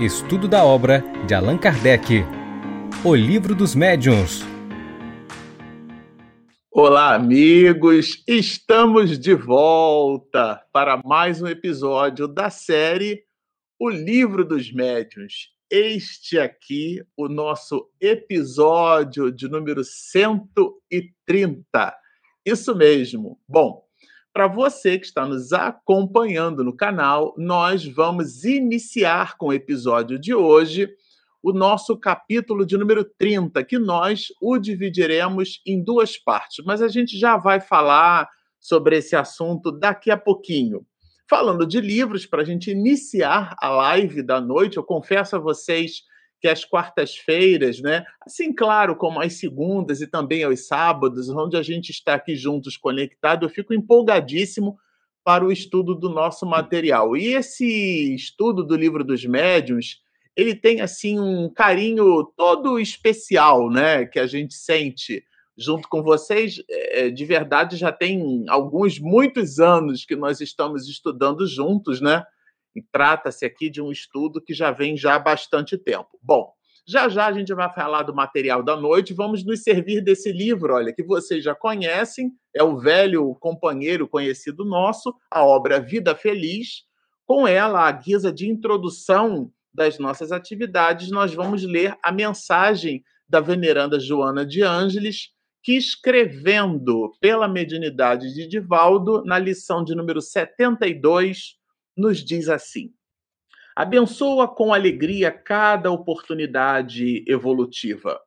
Estudo da obra de Allan Kardec. O Livro dos Médiuns. Olá, amigos! Estamos de volta para mais um episódio da série O Livro dos Médiuns. Este aqui, o nosso episódio de número 130. Isso mesmo. Bom, para você que está nos acompanhando no canal, nós vamos iniciar com o episódio de hoje o nosso capítulo de número 30, que nós o dividiremos em duas partes, mas a gente já vai falar sobre esse assunto daqui a pouquinho. Falando de livros, para a gente iniciar a live da noite, eu confesso a vocês que as quartas-feiras, né? Assim, claro, como as segundas e também aos sábados, onde a gente está aqui juntos conectado, eu fico empolgadíssimo para o estudo do nosso material. E esse estudo do livro dos médiuns, ele tem assim um carinho todo especial, né, que a gente sente junto com vocês. É, de verdade, já tem alguns muitos anos que nós estamos estudando juntos, né? E trata-se aqui de um estudo que já vem já há bastante tempo. Bom, já já a gente vai falar do material da noite, vamos nos servir desse livro, olha, que vocês já conhecem, é o velho companheiro conhecido nosso, a obra Vida Feliz. Com ela, à guisa de introdução das nossas atividades, nós vamos ler a mensagem da veneranda Joana de Ângeles, que escrevendo pela mediunidade de Divaldo, na lição de número 72, nos diz assim: Abençoa com alegria cada oportunidade evolutiva.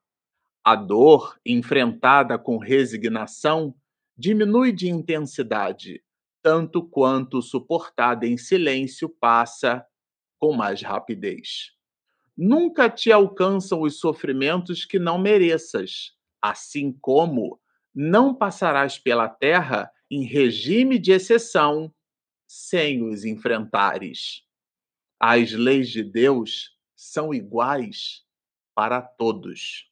A dor, enfrentada com resignação, diminui de intensidade, tanto quanto suportada em silêncio passa com mais rapidez. Nunca te alcançam os sofrimentos que não mereças, assim como não passarás pela terra em regime de exceção sem os enfrentares. As leis de Deus são iguais para todos.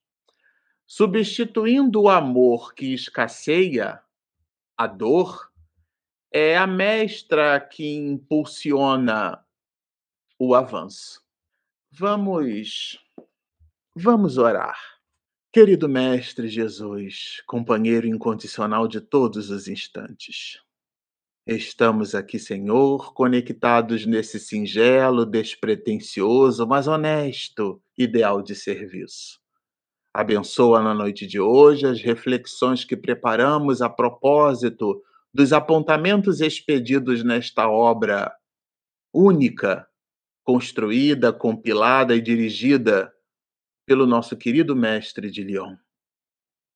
Substituindo o amor que escasseia, a dor é a mestra que impulsiona o avanço. Vamos vamos orar. Querido mestre Jesus, companheiro incondicional de todos os instantes. Estamos aqui, Senhor, conectados nesse singelo, despretensioso, mas honesto ideal de serviço. Abençoa na noite de hoje as reflexões que preparamos a propósito dos apontamentos expedidos nesta obra única, construída, compilada e dirigida pelo nosso querido mestre de Lyon.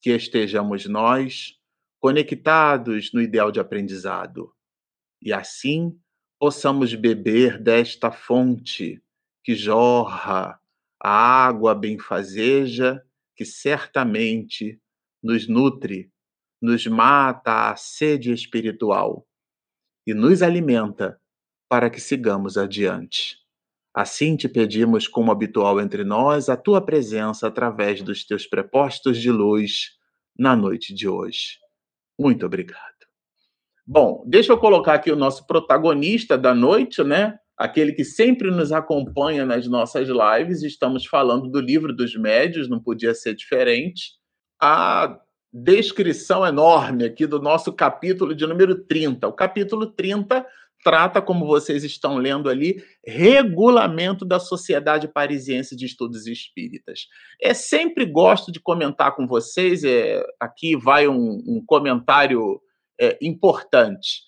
Que estejamos nós conectados no ideal de aprendizado e assim possamos beber desta fonte que jorra a água benfazeja que certamente nos nutre, nos mata a sede espiritual e nos alimenta para que sigamos adiante. Assim te pedimos, como habitual entre nós, a tua presença através dos teus prepostos de luz na noite de hoje. Muito obrigado. Bom, deixa eu colocar aqui o nosso protagonista da noite, né? Aquele que sempre nos acompanha nas nossas lives. Estamos falando do livro dos médios, não podia ser diferente. A descrição enorme aqui do nosso capítulo de número 30. O capítulo 30 trata, como vocês estão lendo ali, regulamento da Sociedade Parisiense de Estudos Espíritas. É sempre gosto de comentar com vocês, é, aqui vai um, um comentário é, importante.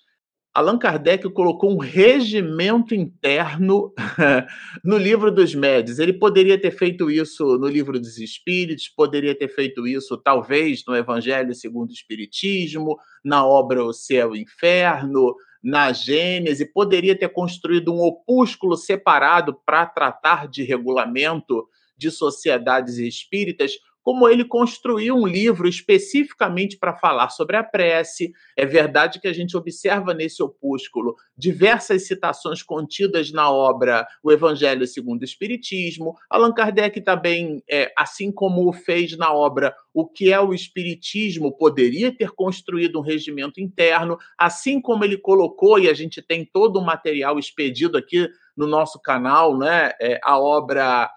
Allan Kardec colocou um regimento interno no livro dos médios. Ele poderia ter feito isso no livro dos Espíritos, poderia ter feito isso, talvez, no Evangelho segundo o Espiritismo, na obra O Céu e o Inferno, na Gênese, poderia ter construído um opúsculo separado para tratar de regulamento de sociedades espíritas, como ele construiu um livro especificamente para falar sobre a prece. É verdade que a gente observa nesse opúsculo diversas citações contidas na obra O Evangelho segundo o Espiritismo. Allan Kardec também, é, assim como o fez na obra O que é o Espiritismo, poderia ter construído um regimento interno, assim como ele colocou, e a gente tem todo o material expedido aqui no nosso canal, né? É, a obra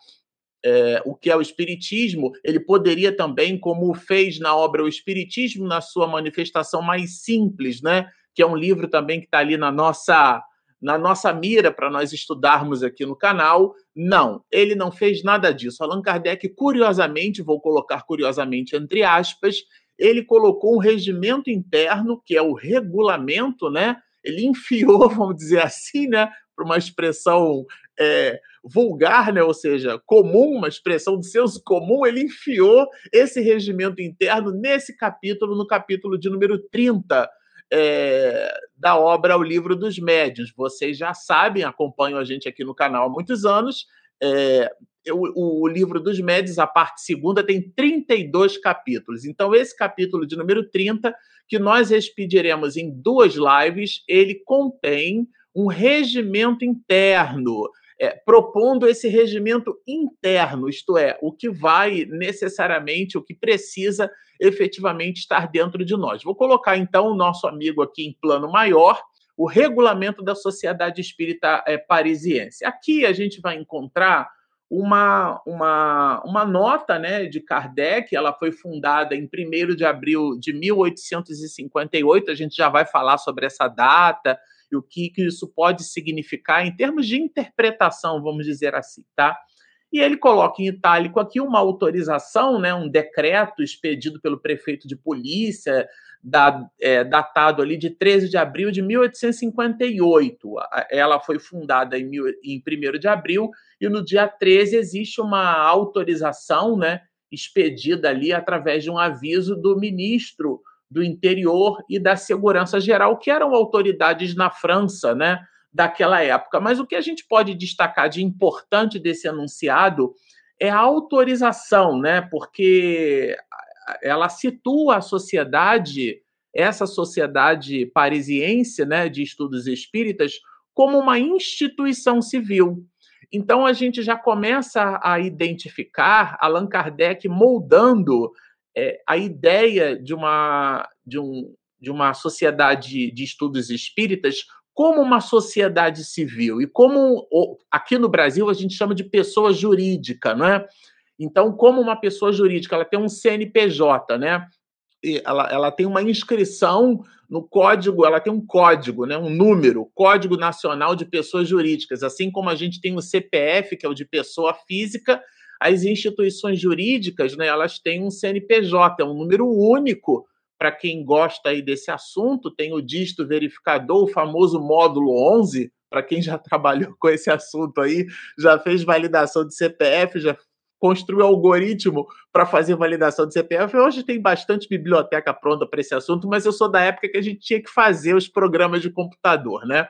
é, o que é o Espiritismo, ele poderia também, como fez na obra O Espiritismo, na sua manifestação mais simples, né? Que é um livro também que está ali na nossa na nossa mira para nós estudarmos aqui no canal. Não, ele não fez nada disso. Allan Kardec, curiosamente, vou colocar curiosamente entre aspas, ele colocou um regimento interno, que é o regulamento, né? Ele enfiou, vamos dizer assim, né? Para uma expressão é, vulgar, né? ou seja, comum, uma expressão de senso comum, ele enfiou esse regimento interno nesse capítulo, no capítulo de número 30 é, da obra O Livro dos Médios. Vocês já sabem, acompanham a gente aqui no canal há muitos anos. É, o, o, livro dos médios, a parte segunda, tem 32 capítulos. Então, esse capítulo de número 30, que nós expediremos em duas lives, ele contém um regimento interno, é, propondo esse regimento interno, isto é, o que vai necessariamente, o que precisa efetivamente estar dentro de nós. Vou colocar então o nosso amigo aqui em plano maior, o regulamento da Sociedade Espírita é, Parisiense. Aqui a gente vai encontrar uma, uma, uma nota né, de Kardec, ela foi fundada em 1 de abril de 1858, a gente já vai falar sobre essa data e o que, que isso pode significar em termos de interpretação, vamos dizer assim, tá? E ele coloca em itálico aqui uma autorização, né, um decreto expedido pelo prefeito de polícia, da, é, datado ali de 13 de abril de 1858. Ela foi fundada em, mil, em 1 de abril e no dia 13 existe uma autorização né, expedida ali através de um aviso do ministro do Interior e da Segurança Geral, que eram autoridades na França, né, daquela época. Mas o que a gente pode destacar de importante desse anunciado é a autorização, né, porque ela situa a sociedade, essa sociedade parisiense, né, de estudos espíritas, como uma instituição civil. Então a gente já começa a identificar Allan Kardec moldando é, a ideia de uma, de, um, de uma sociedade de estudos espíritas como uma sociedade civil e como aqui no Brasil a gente chama de pessoa jurídica, não é? Então, como uma pessoa jurídica, ela tem um CNPJ, né? Ela, ela tem uma inscrição no código, ela tem um código, né, um número, Código Nacional de Pessoas Jurídicas, assim como a gente tem o CPF, que é o de pessoa física, as instituições jurídicas, né, elas têm um CNPJ, é um número único. Para quem gosta aí desse assunto, tem o dígito verificador, o famoso módulo 11, para quem já trabalhou com esse assunto aí, já fez validação de CPF, já construiu algoritmo para fazer validação de CPF. Hoje tem bastante biblioteca pronta para esse assunto, mas eu sou da época que a gente tinha que fazer os programas de computador, né?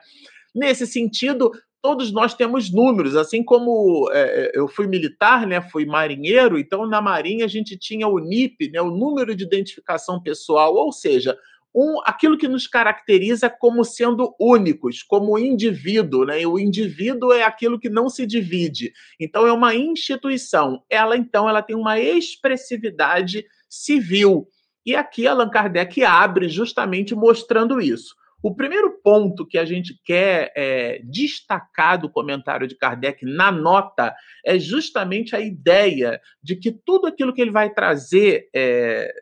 Nesse sentido, todos nós temos números, assim como é, eu fui militar, né, fui marinheiro, então na Marinha a gente tinha o NIP, né, o número de identificação pessoal, ou seja, um, aquilo que nos caracteriza como sendo únicos, como indivíduo, né? E o indivíduo é aquilo que não se divide. Então é uma instituição. Ela então ela tem uma expressividade civil. E aqui Allan Kardec abre justamente mostrando isso. O primeiro ponto que a gente quer é, destacar do comentário de Kardec na nota é justamente a ideia de que tudo aquilo que ele vai trazer é,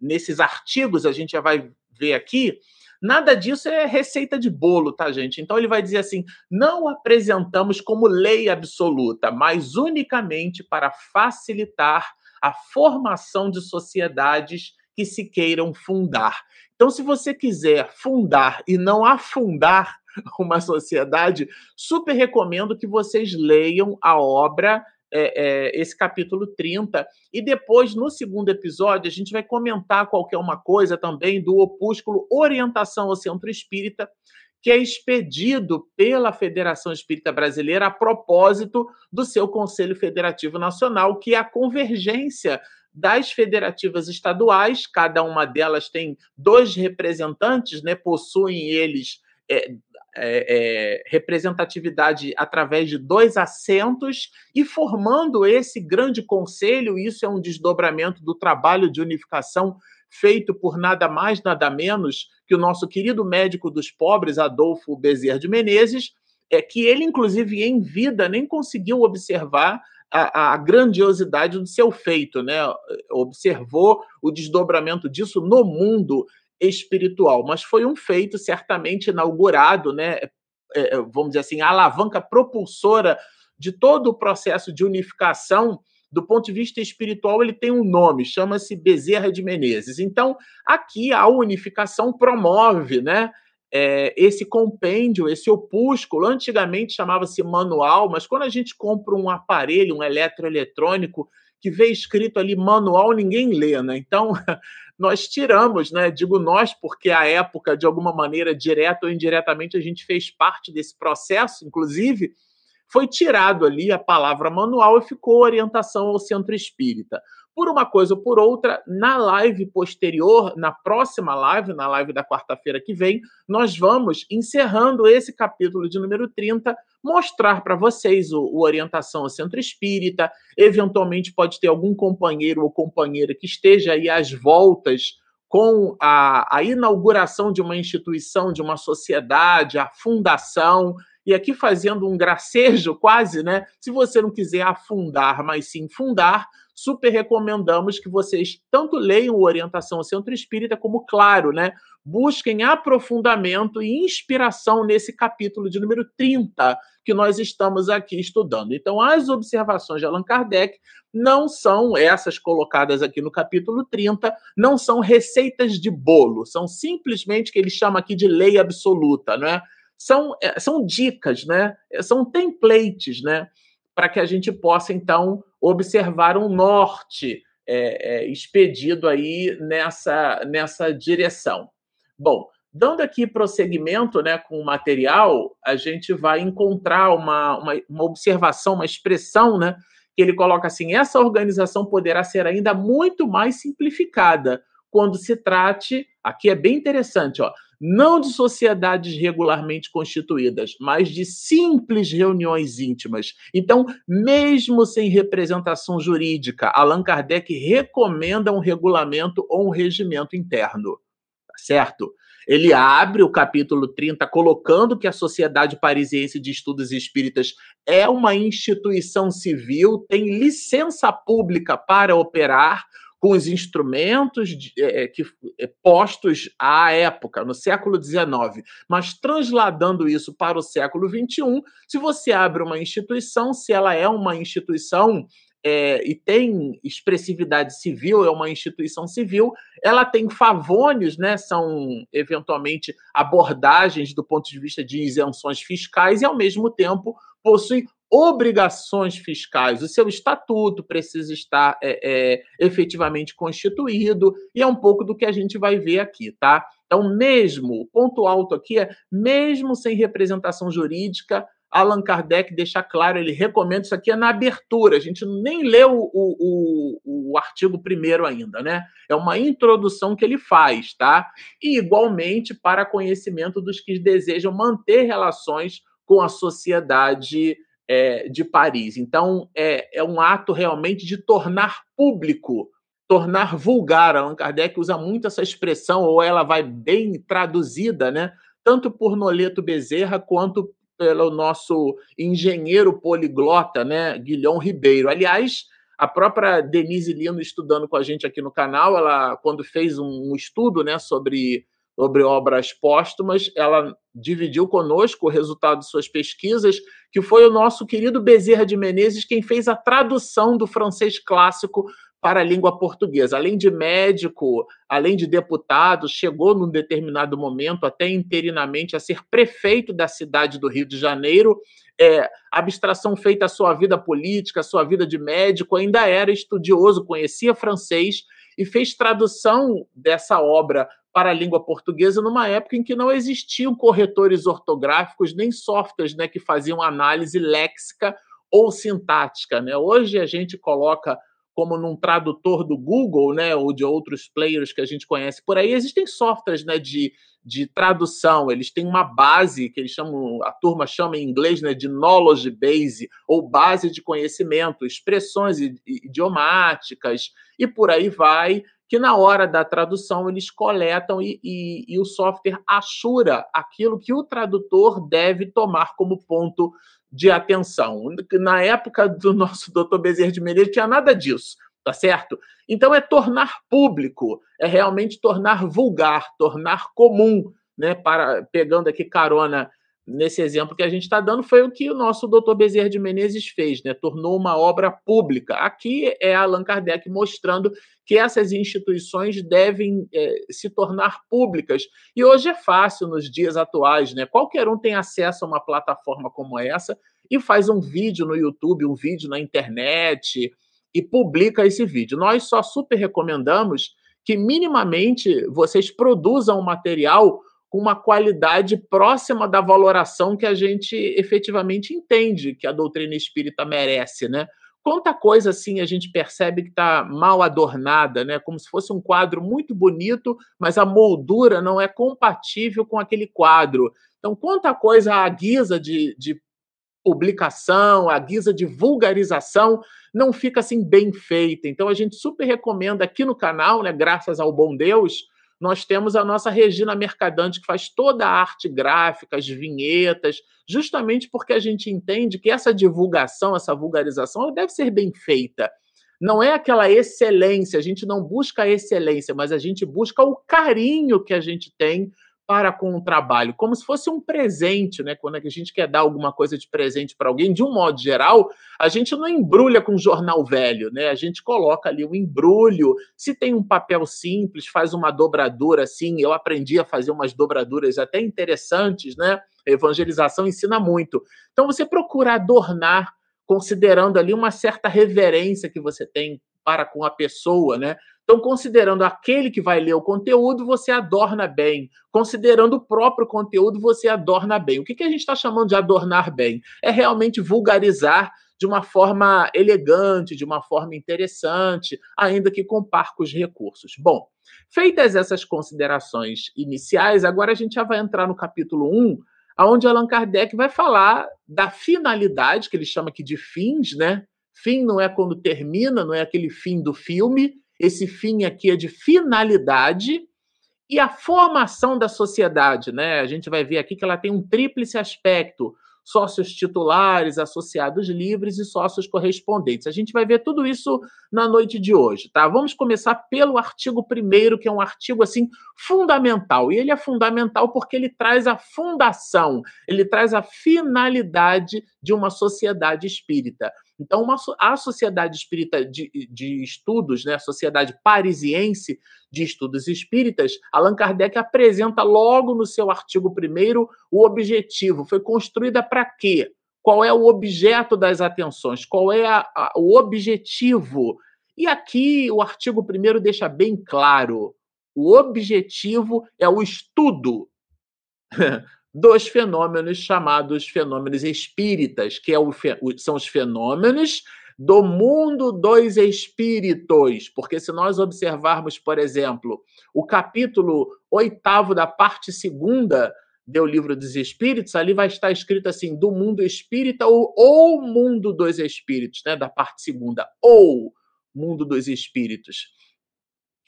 nesses artigos, a gente já vai ver aqui, nada disso é receita de bolo, tá, gente? Então ele vai dizer assim: não apresentamos como lei absoluta, mas unicamente para facilitar a formação de sociedades que se queiram fundar. Então, se você quiser fundar e não afundar uma sociedade, super recomendo que vocês leiam a obra é, é, esse capítulo 30. E depois, no segundo episódio, a gente vai comentar qualquer uma coisa também do opúsculo Orientação ao Centro Espírita, que é expedido pela Federação Espírita Brasileira a propósito do seu Conselho Federativo Nacional, que é a convergência das federativas estaduais, cada uma delas tem dois representantes, né, possuem eles é, é, é, representatividade através de dois assentos e formando esse grande conselho, isso é um desdobramento do trabalho de unificação feito por nada mais, nada menos que o nosso querido médico dos pobres, Adolfo Bezerra de Menezes, é que ele, inclusive, em vida, nem conseguiu observar a, a, grandiosidade do seu feito, né? Observou o desdobramento disso no mundo espiritual, mas foi um feito certamente inaugurado, né? É, é vamos dizer assim, a alavanca propulsora de todo o processo de unificação do ponto de vista espiritual, ele tem um nome, chama-se Bezerra de Menezes. Então, aqui a unificação promove, né? É, esse compêndio, esse opúsculo, antigamente chamava-se manual, mas quando a gente compra um aparelho, um eletroeletrônico, que vê escrito ali manual, ninguém lê, né? Então, nós tiramos, né? Digo nós, porque a época, de alguma maneira, direta ou indiretamente, a gente fez parte desse processo, inclusive, foi tirado ali a palavra manual e ficou orientação ao centro espírita. Por uma coisa ou por outra, na live posterior, na próxima live, na live da quarta-feira que vem, nós vamos, encerrando esse capítulo de número 30, mostrar para vocês o, o, Orientação ao Centro Espírita. Eventualmente, pode ter algum companheiro ou companheira que esteja aí às voltas com a, a inauguração de uma instituição, de uma sociedade, a fundação e aqui fazendo um gracejo quase, né? Se você não quiser afundar, mas sim fundar, super recomendamos que vocês tanto leiam Orientação ao Centro Espírita, como, claro, né, busquem aprofundamento e inspiração nesse capítulo de número 30 que nós estamos aqui estudando. Então, as observações de Allan Kardec não são essas colocadas aqui no capítulo 30, não são receitas de bolo, são simplesmente que ele chama aqui de lei absoluta, não é? são, é, são dicas, né? São templates, né? Para que a gente possa, então, observar um norte é, é, expedido aí nessa, nessa direção. Bom, dando aqui prosseguimento né, com o material, a gente vai encontrar uma, uma, uma observação, uma expressão, né? Que ele coloca assim: essa organização poderá ser ainda muito mais simplificada quando se trate, aqui é bem interessante, ó, não de sociedades regularmente constituídas, mas de simples reuniões íntimas. Então, mesmo sem representação jurídica, Allan Kardec recomenda um regulamento ou um regimento interno. Tá certo? Ele abre o capítulo 30 colocando que a Sociedade Parisiense de Estudos Espíritas é uma instituição civil, tem licença pública para operar, com os instrumentos de, é, que, é, postos à época, no século XIX, mas transladando isso para o século XXI, se você abre uma instituição, se ela é uma instituição é, e tem expressividade civil, é uma instituição civil, ela tem favônios, né, são eventualmente abordagens do ponto de vista de isenções fiscais e, ao mesmo tempo, possui obrigações fiscais. O seu estatuto precisa estar é, é, efetivamente constituído, e é um pouco do que a gente vai ver aqui, tá? Então, mesmo, o ponto alto aqui é, mesmo sem representação jurídica, Allan Kardec deixa claro, ele recomenda isso aqui é na abertura, a gente nem leu o, o, o, artigo primeiro ainda, né? É uma introdução que ele faz, tá? E igualmente para conhecimento dos que desejam manter relações com a sociedade é, de Paris. Então, é, é um ato realmente de tornar público, tornar vulgar. Allan Kardec usa muito essa expressão, ou ela vai bem traduzida, né? tanto por Noleto Bezerra quanto pelo nosso engenheiro poliglota, né, Guilhom Ribeiro. Aliás, a própria Denise Lino estudando com a gente aqui no canal, ela quando fez um estudo, né, sobre sobre obras póstumas, ela dividiu conosco o resultado de suas pesquisas, que foi o nosso querido Bezerra de Menezes quem fez a tradução do francês clássico para a língua portuguesa. Além de médico, além de deputado, chegou num determinado momento, até interinamente, a ser prefeito da cidade do Rio de Janeiro. É, abstração feita à sua vida política, à sua vida de médico, ainda era estudioso, conhecia francês e fez tradução dessa obra para a língua portuguesa numa época em que não existiam corretores ortográficos nem softwares né, que faziam análise léxica ou sintática. Né? Hoje a gente coloca como num tradutor do Google, né, ou de outros players que a gente conhece por aí, existem softwares, né, de, de tradução. Eles têm uma base que eles chamam, a turma chama em inglês, né, de knowledge base ou base de conhecimento, expressões idiomáticas e por aí vai que na hora da tradução eles coletam e, e, e o software assura aquilo que o tradutor deve tomar como ponto de atenção. Na época do nosso doutor Bezerra de Menezes, tinha nada disso, tá certo? Então é tornar público, é realmente tornar vulgar, tornar comum, né? Para pegando aqui carona nesse exemplo que a gente está dando, foi o que o nosso doutor Bezerra de Menezes fez, né? tornou uma obra pública. Aqui é Allan Kardec mostrando que essas instituições devem é, se tornar públicas. E hoje é fácil nos dias atuais, né? Qualquer um tem acesso a uma plataforma como essa e faz um vídeo no YouTube, um vídeo na internet e publica esse vídeo. Nós só super recomendamos que minimamente vocês produzam um material com uma qualidade próxima da valoração que a gente efetivamente entende que a doutrina espírita merece, né? Quanta coisa assim a gente percebe que está mal adornada, né? Como se fosse um quadro muito bonito, mas a moldura não é compatível com aquele quadro. Então, quanta coisa à guisa de, de publicação, à guisa de vulgarização, não fica assim bem feita. Então, a gente super recomenda aqui no canal, né? Graças ao bom Deus, nós temos a nossa Regina Mercadante, que faz toda a arte gráfica, as vinhetas, justamente porque a gente entende que essa divulgação, essa vulgarização, deve ser bem feita. Não é aquela excelência, a gente não busca a excelência, mas a gente busca o carinho que a gente tem para com o trabalho, como se fosse um presente, né? Quando a gente quer dar alguma coisa de presente para alguém, de um modo geral, a gente não embrulha com jornal velho, né? A gente coloca ali o um embrulho. Se tem um papel simples, faz uma dobradura assim. Eu aprendi a fazer umas dobraduras até interessantes, né? A evangelização ensina muito. Então você procura adornar considerando ali uma certa reverência que você tem para com a pessoa, né? Então, considerando aquele que vai ler o conteúdo, você adorna bem. Considerando o próprio conteúdo, você adorna bem. O que, que a gente está chamando de adornar bem? É realmente vulgarizar de uma forma elegante, de uma forma interessante, ainda que com parcos recursos. Bom, feitas essas considerações iniciais, agora a gente já vai entrar no capítulo 1, onde Allan Kardec vai falar da finalidade, que ele chama aqui de fins, né? Fim não é quando termina, não é aquele fim do filme, esse fim aqui é de finalidade e a formação da sociedade, né? A gente vai ver aqui que ela tem um tríplice aspecto: sócios titulares, associados livres e sócios correspondentes. A gente vai ver tudo isso na noite de hoje, tá? Vamos começar pelo artigo primeiro, que é um artigo assim fundamental. E ele é fundamental porque ele traz a fundação, ele traz a finalidade de uma sociedade espírita. Então, uma, a Sociedade Espírita de, de Estudos, né, a Sociedade Parisiense de Estudos Espíritas, Allan Kardec apresenta logo no seu artigo primeiro o objetivo. Foi construída para quê? Qual é o objeto das atenções? Qual é a, a, o objetivo? E aqui o artigo primeiro deixa bem claro: o objetivo é o estudo dos fenômenos chamados fenômenos espíritas, que é o, são os fenômenos do mundo dos espíritos. Porque se nós observarmos, por exemplo, o capítulo oitavo da parte segunda do livro dos espíritos, ali vai estar escrito assim, do mundo espírita ou, ou mundo dos espíritos, né? Da parte segunda, ou mundo dos espíritos.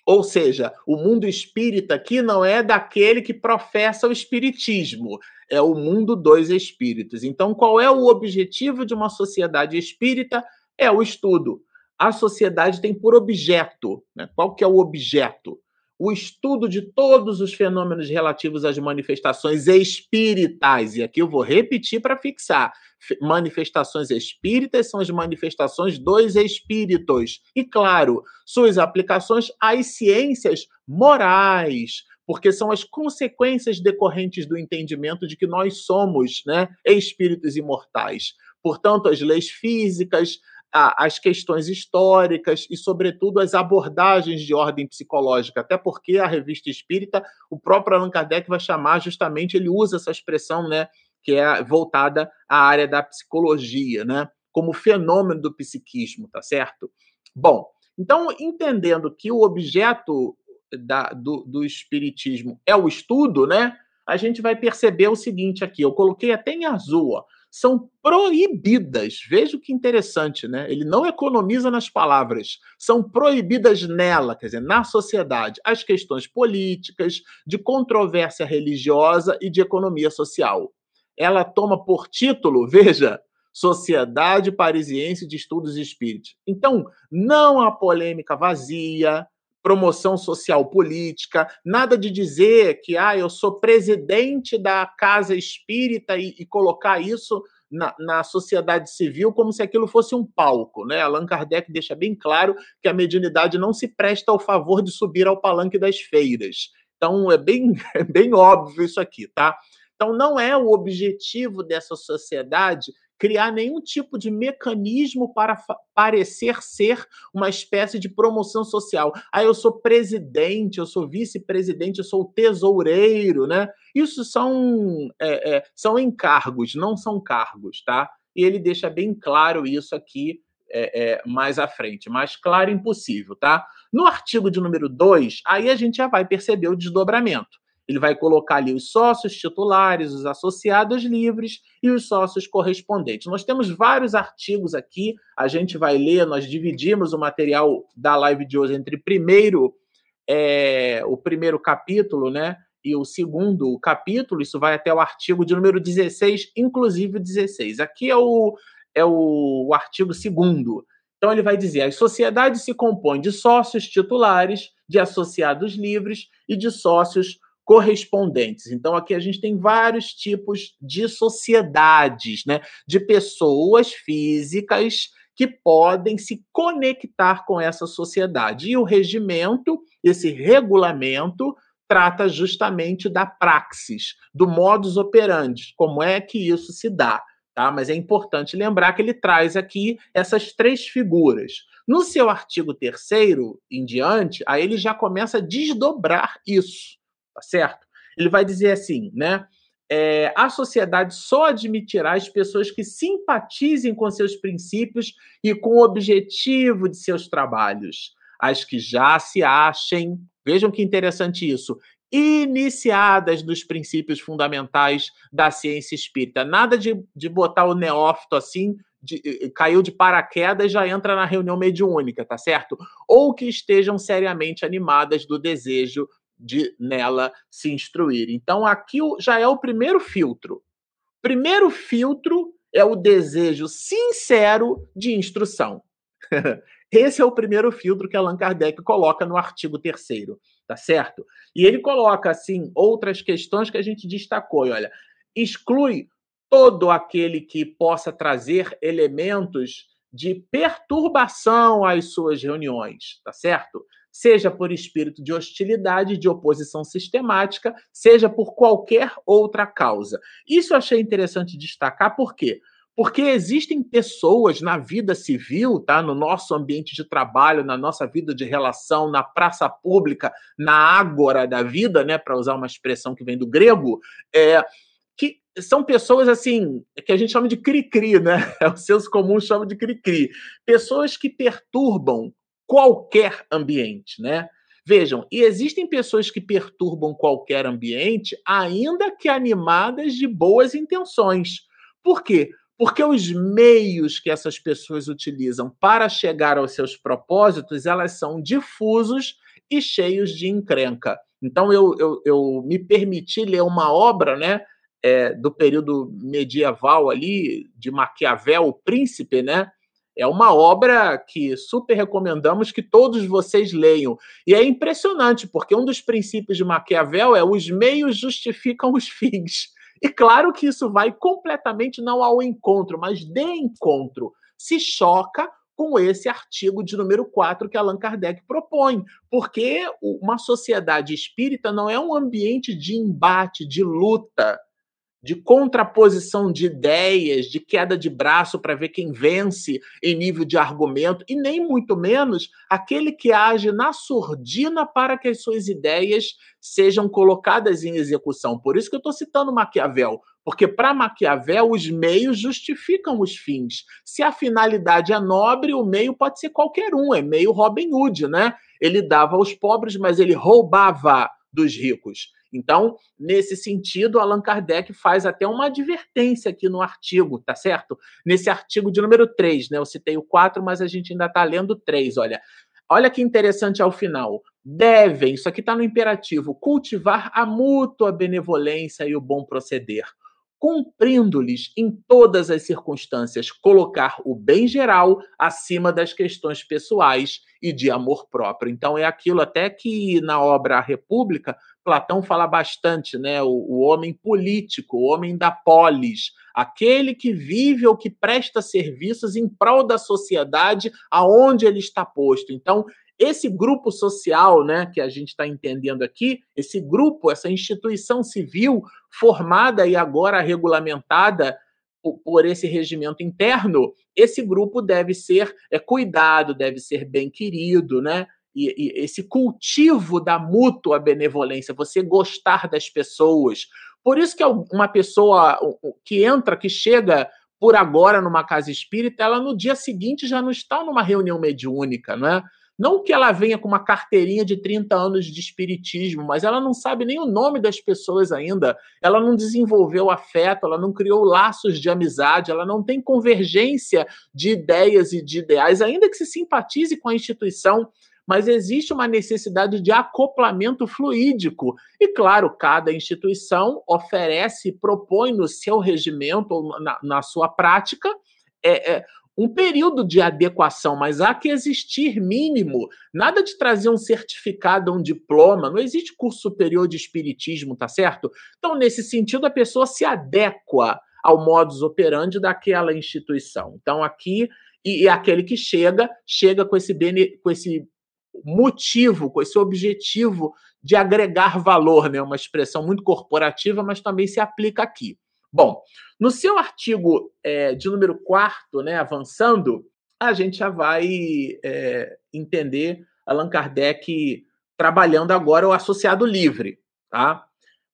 Ou seja, o mundo espírita aqui não é daquele que professa o espiritismo, é o mundo dos espíritos. Então, qual é o objetivo de uma sociedade espírita? É o estudo. A sociedade tem por objeto, né? qual que é o objeto? O estudo de todos os fenômenos relativos às manifestações espíritas. E aqui eu vou repetir para fixar. Manifestações espíritas são as manifestações dos espíritos. E, claro, suas aplicações às ciências morais, porque são as consequências decorrentes do entendimento de que nós somos né, espíritos imortais. Portanto, as leis físicas, as questões históricas e, sobretudo, as abordagens de ordem psicológica, até porque a revista espírita, o próprio Allan Kardec vai chamar justamente, ele usa essa expressão, né, que é voltada à área da psicologia, né, como fenômeno do psiquismo, tá certo? Bom, então, entendendo que o objeto da, do, do espiritismo é o estudo, né, a gente vai perceber o seguinte aqui, eu coloquei até em azul, ó, são proibidas. Veja que interessante, né? Ele não economiza nas palavras. São proibidas nela, quer dizer, na sociedade, as questões políticas, de controvérsia religiosa e de economia social. Ela toma por título, veja, Sociedade Parisiense de Estudos Espíritos. Então, não há polêmica vazia, promoção social política, nada de dizer que ah, eu sou presidente da casa espírita e, e colocar isso na, na, sociedade civil como se aquilo fosse um palco. Né? Allan Kardec deixa bem claro que a mediunidade não se presta ao favor de subir ao palanque das feiras. Então é bem, é bem óbvio isso aqui, tá? Então não é o objetivo dessa sociedade criar nenhum tipo de mecanismo para parecer ser uma espécie de promoção social. Ah, eu sou presidente, eu sou vice-presidente, eu sou tesoureiro, né? Isso são, é, é, são encargos, não são cargos, tá? E ele deixa bem claro isso aqui é, é, mais à frente, mais claro impossível, tá? No artigo de número 2, aí a gente já vai perceber o desdobramento. Ele vai colocar ali os sócios titulares, os associados livres e os sócios correspondentes. Nós temos vários artigos aqui, a gente vai ler, nós dividimos o material da live de hoje entre primeiro é, o primeiro capítulo, né? E o segundo capítulo, isso vai até o artigo de número 16, inclusive o 16. Aqui é o, é o, o artigo segundo. Então ele vai dizer: as sociedades se compõem de sócios titulares, de associados livres e de sócios correspondentes. Então, aqui a gente tem vários tipos de sociedades, né? De pessoas físicas que podem se conectar com essa sociedade. E o regimento, esse regulamento, trata justamente da praxis, do modus operandi, como é que isso se dá. Tá? Mas é importante lembrar que ele traz aqui essas três figuras. No seu artigo terceiro em diante, aí ele já começa a desdobrar isso tá certo? Ele vai dizer assim, né? É, a sociedade só admitirá as pessoas que simpatizem com seus princípios e com o objetivo de seus trabalhos. As que já se achem, vejam que interessante isso, iniciadas nos princípios fundamentais da ciência espírita. Nada de, de botar o neófito assim, de, caiu de paraquedas e já entra na reunião mediúnica, tá certo? Ou que estejam seriamente animadas do desejo de nela se instruir. Então, aqui já é o primeiro filtro. Primeiro filtro é o desejo sincero de instrução. Esse é o primeiro filtro que Allan Kardec coloca no artigo 3 tá certo? E ele coloca, assim, outras questões que a gente destacou. E olha, exclui todo aquele que possa trazer elementos de perturbação às suas reuniões, tá certo? Seja por espírito de hostilidade, de oposição sistemática, seja por qualquer outra causa. Isso eu achei interessante destacar, por quê? Porque existem pessoas na vida civil, tá? no nosso ambiente de trabalho, na nossa vida de relação, na praça pública, na ágora da vida, né? para usar uma expressão que vem do grego, é, que são pessoas assim, que a gente chama de cri-cri, né? É o senso comum chama de cri-cri. Pessoas que perturbam qualquer ambiente, né? Vejam, e existem pessoas que perturbam qualquer ambiente, ainda que animadas de boas intenções. Por quê? Porque os meios que essas pessoas utilizam para chegar aos seus propósitos, elas são difusos e cheios de encrenca. Então, eu, eu, eu me permiti ler uma obra, né, é, do período medieval ali, de Maquiavel, o Príncipe, né, é uma obra que super recomendamos que todos vocês leiam. E é impressionante, porque um dos princípios de Maquiavel é os meios justificam os fins. E claro que isso vai completamente não ao encontro, mas de encontro. Se choca com esse artigo de número 4 que Allan Kardec propõe, porque uma sociedade espírita não é um ambiente de embate, de luta, de contraposição de ideias, de queda de braço para ver quem vence em nível de argumento, e nem muito menos aquele que age na surdina para que as suas ideias sejam colocadas em execução. Por isso que eu estou citando Maquiavel, porque para Maquiavel os meios justificam os fins. Se a finalidade é nobre, o meio pode ser qualquer um, é meio Robin Hood, né? Ele dava aos pobres, mas ele roubava dos ricos. Então, nesse sentido, Allan Kardec faz até uma advertência aqui no artigo, tá certo? Nesse artigo de número 3, né? Eu citei o 4, mas a gente ainda está lendo o 3, olha. Olha que interessante ao final. Devem, isso aqui está no imperativo, cultivar a mútua benevolência e o bom proceder cumprindo-lhes em todas as circunstâncias colocar o bem geral acima das questões pessoais e de amor próprio. Então é aquilo até que na obra A República Platão fala bastante, né? O, o homem político, o homem da polis, aquele que vive ou que presta serviços em prol da sociedade aonde ele está posto. Então esse grupo social, né, que a gente está entendendo aqui, esse grupo, essa instituição civil formada e agora regulamentada por, esse regimento interno, esse grupo deve ser é, cuidado, deve ser bem querido, né? E, e, esse cultivo da mútua benevolência, você gostar das pessoas. Por isso que uma pessoa que entra, que chega por agora numa casa espírita, ela no dia seguinte já não está numa reunião mediúnica, não é? Não que ela venha com uma carteirinha de 30 anos de espiritismo, mas ela não sabe nem o nome das pessoas ainda. Ela não desenvolveu afeto, ela não criou laços de amizade, ela não tem convergência de ideias e de ideais, ainda que se simpatize com a instituição mas existe uma necessidade de acoplamento fluídico. E, claro, cada instituição oferece, propõe no seu regimento na, na sua prática é, é, um período de adequação, mas há que existir mínimo. Nada de trazer um certificado, um diploma, não existe curso superior de espiritismo, tá certo? Então, nesse sentido, a pessoa se adequa ao modus operandi daquela instituição. Então, aqui, e, e aquele que chega, chega com esse, bene, com esse motivo, com esse objetivo de agregar valor, né? Uma expressão muito corporativa, mas também se aplica aqui. Bom, no seu artigo é, de número 4, né, avançando, a gente já vai é, entender Allan Kardec trabalhando agora o associado livre. Tá?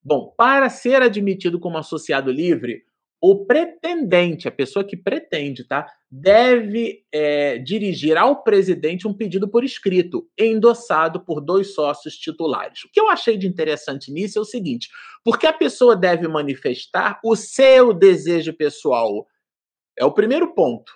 Bom, para ser admitido como associado livre, o pretendente, a pessoa que pretende, tá, deve é, dirigir ao presidente um pedido por escrito, endossado por dois sócios titulares. O que eu achei de interessante nisso é o seguinte: porque a pessoa deve manifestar o seu desejo pessoal. É o primeiro ponto.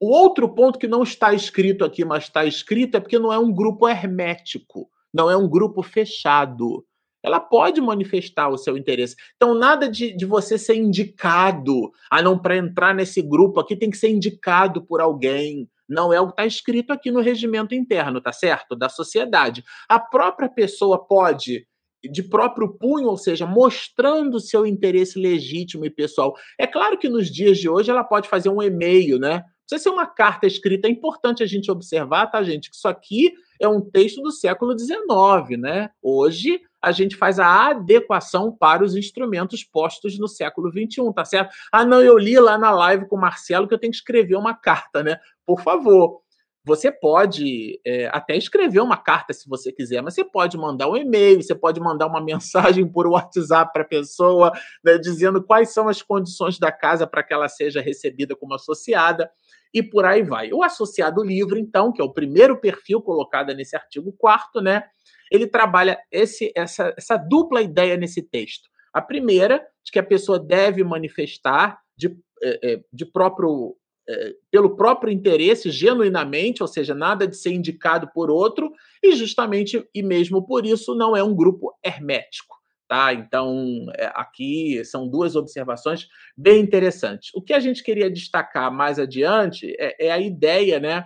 O outro ponto que não está escrito aqui, mas está escrito, é porque não é um grupo hermético, não é um grupo fechado ela pode manifestar o seu interesse. Então, nada de, de você ser indicado. Ah, não, para entrar nesse grupo aqui tem que ser indicado por alguém. Não é o que está escrito aqui no regimento interno, tá certo? Da sociedade. A própria pessoa pode, de próprio punho, ou seja, mostrando seu interesse legítimo e pessoal. É claro que nos dias de hoje ela pode fazer um e-mail, né? Precisa ser uma carta escrita. É importante a gente observar, tá, gente? Que isso aqui é um texto do século XIX, né? Hoje a gente faz a adequação para os instrumentos postos no século XXI, tá certo? Ah, não, eu li lá na live com o Marcelo que eu tenho que escrever uma carta, né? Por favor. Você pode é, até escrever uma carta se você quiser, mas você pode mandar um e-mail, você pode mandar uma mensagem por WhatsApp para a pessoa, né, dizendo quais são as condições da casa para que ela seja recebida como associada e por aí vai. O associado livre, então, que é o primeiro perfil colocado nesse artigo 4 né? Ele trabalha esse, essa, essa dupla ideia nesse texto. A primeira, de que a pessoa deve manifestar de, é, é, de próprio, é, pelo próprio interesse, genuinamente, ou seja, nada de ser indicado por outro, e justamente, e mesmo por isso, não é um grupo hermético. Tá? Então, aqui são duas observações bem interessantes. O que a gente queria destacar mais adiante é, é a ideia né,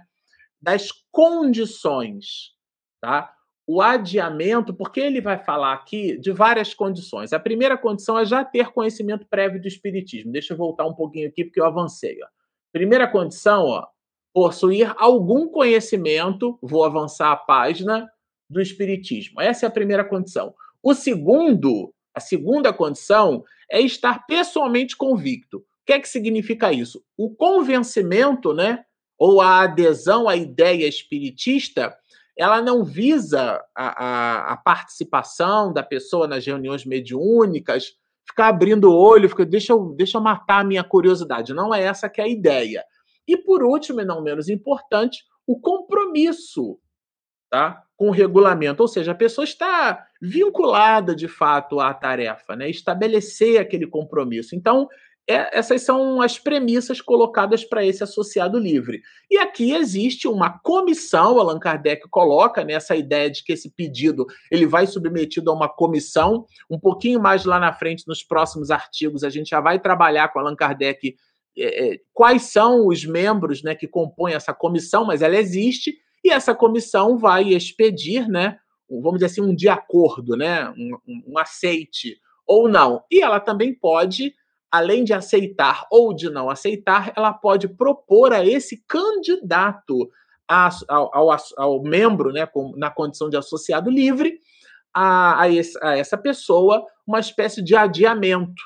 das condições. Tá? O adiamento, porque ele vai falar aqui de várias condições. A primeira condição é já ter conhecimento prévio do espiritismo. Deixa eu voltar um pouquinho aqui porque eu avancei. Ó. Primeira condição, ó, possuir algum conhecimento, vou avançar a página do espiritismo. Essa é a primeira condição. O segundo, a segunda condição é estar pessoalmente convicto. O que é que significa isso? O convencimento, né, ou a adesão à ideia espiritista ela não visa a, a, a, participação da pessoa nas reuniões mediúnicas, ficar abrindo o olho, ficar, deixa, eu, deixa eu matar a minha curiosidade. Não é essa que é a ideia. E por último, e não menos importante, o compromisso. Tá? com o regulamento, ou seja, a pessoa está vinculada de fato à tarefa, né? estabelecer aquele compromisso. Então, é, essas são as premissas colocadas para esse associado livre. E aqui existe uma comissão, Allan Kardec coloca nessa né, ideia de que esse pedido ele vai submetido a uma comissão. Um pouquinho mais lá na frente, nos próximos artigos, a gente já vai trabalhar com Allan Kardec é, é, quais são os membros né, que compõem essa comissão, mas ela existe, e essa comissão vai expedir, né, vamos dizer assim, um de acordo, né, um, um aceite ou não. E ela também pode além de aceitar ou de não aceitar, ela pode propor a esse candidato a, ao, ao, ao, membro, né, na condição de associado livre, a, a, esse, a, essa pessoa uma espécie de adiamento.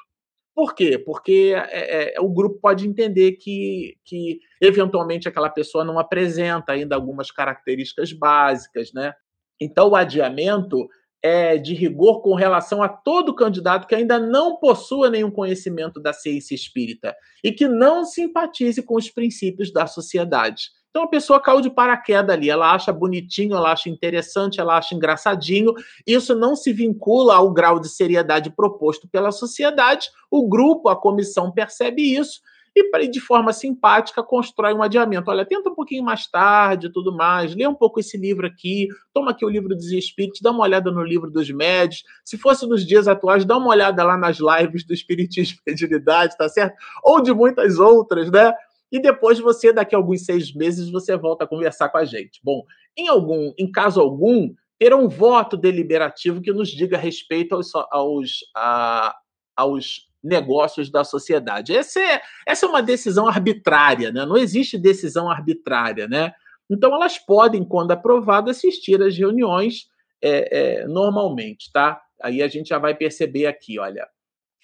Por quê? Porque é, é, o grupo pode entender que, que, eventualmente, aquela pessoa não apresenta ainda algumas características básicas, né? Então, o adiamento é, de rigor com relação a todo candidato que ainda não possua nenhum conhecimento da ciência espírita e que não simpatize com os princípios da sociedade. Então a pessoa caiu de paraquedas ali, ela acha bonitinho, ela acha interessante, ela acha engraçadinho. Isso não se vincula ao grau de seriedade proposto pela sociedade. O grupo, a comissão percebe isso e de forma simpática constrói um adiamento. Olha, tenta um pouquinho mais tarde, tudo mais, lê um pouco esse livro aqui, toma aqui o livro dos Espíritos, dá uma olhada no livro dos médios. Se fosse nos dias atuais, dá uma olhada lá nas lives do Espiritismo e Mediunidade, tá certo? Ou de muitas outras, né? E depois você, daqui a alguns seis meses, você volta a conversar com a gente. Bom, em algum, em caso algum, ter um voto deliberativo que nos diga respeito aos, aos, a, aos negócios da sociedade. Essa é, essa é uma decisão arbitrária, né? não existe decisão arbitrária. Né? Então, elas podem, quando aprovado, assistir às reuniões é, é, normalmente. Tá? Aí a gente já vai perceber aqui, olha,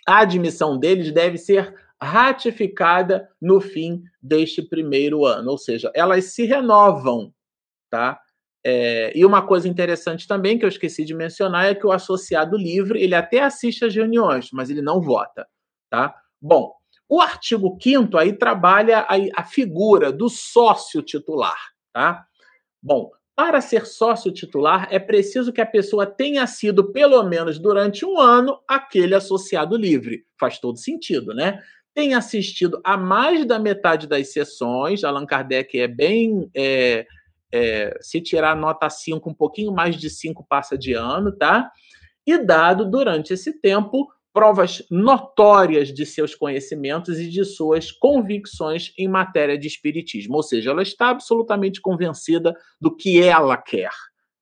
a admissão deles deve ser ratificada no fim deste primeiro ano, ou seja, elas se renovam, tá? É, e uma coisa interessante também que eu esqueci de mencionar é que o associado livre ele até assiste às reuniões, mas ele não vota, tá? Bom, o artigo 5 aí trabalha a, a figura do sócio titular, tá? Bom, para ser sócio titular é preciso que a pessoa tenha sido pelo menos durante um ano aquele associado livre. Faz todo sentido, né? Tenha assistido a mais da metade das sessões. Allan Kardec é bem é, é, se tirar nota 5, um pouquinho mais de 5 passa de ano, tá? E dado durante esse tempo provas notórias de seus conhecimentos e de suas convicções em matéria de espiritismo, ou seja, ela está absolutamente convencida do que ela quer,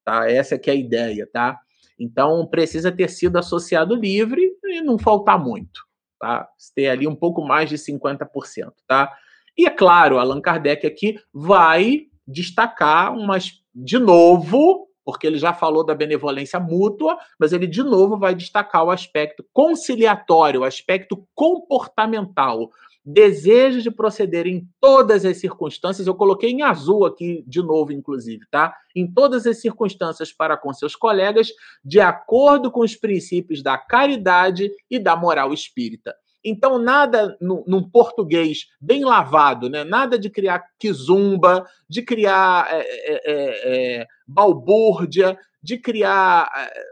tá? Essa é que é a ideia, tá? Então precisa ter sido associado livre e não faltar muito, tá? Ter ali um pouco mais de 50%, tá? E é claro, Allan Kardec aqui vai destacar umas, de novo, porque ele já falou da benevolência mútua, mas ele de novo vai destacar o aspecto conciliatório, o aspecto comportamental. Desejo de proceder em todas as circunstâncias, eu coloquei em azul aqui de novo, inclusive, tá? Em todas as circunstâncias para com seus colegas, de acordo com os princípios da caridade e da moral espírita. Então, nada no, num português bem lavado, né? nada de criar quizumba, de criar é, é, é, balbúrdia, de criar é,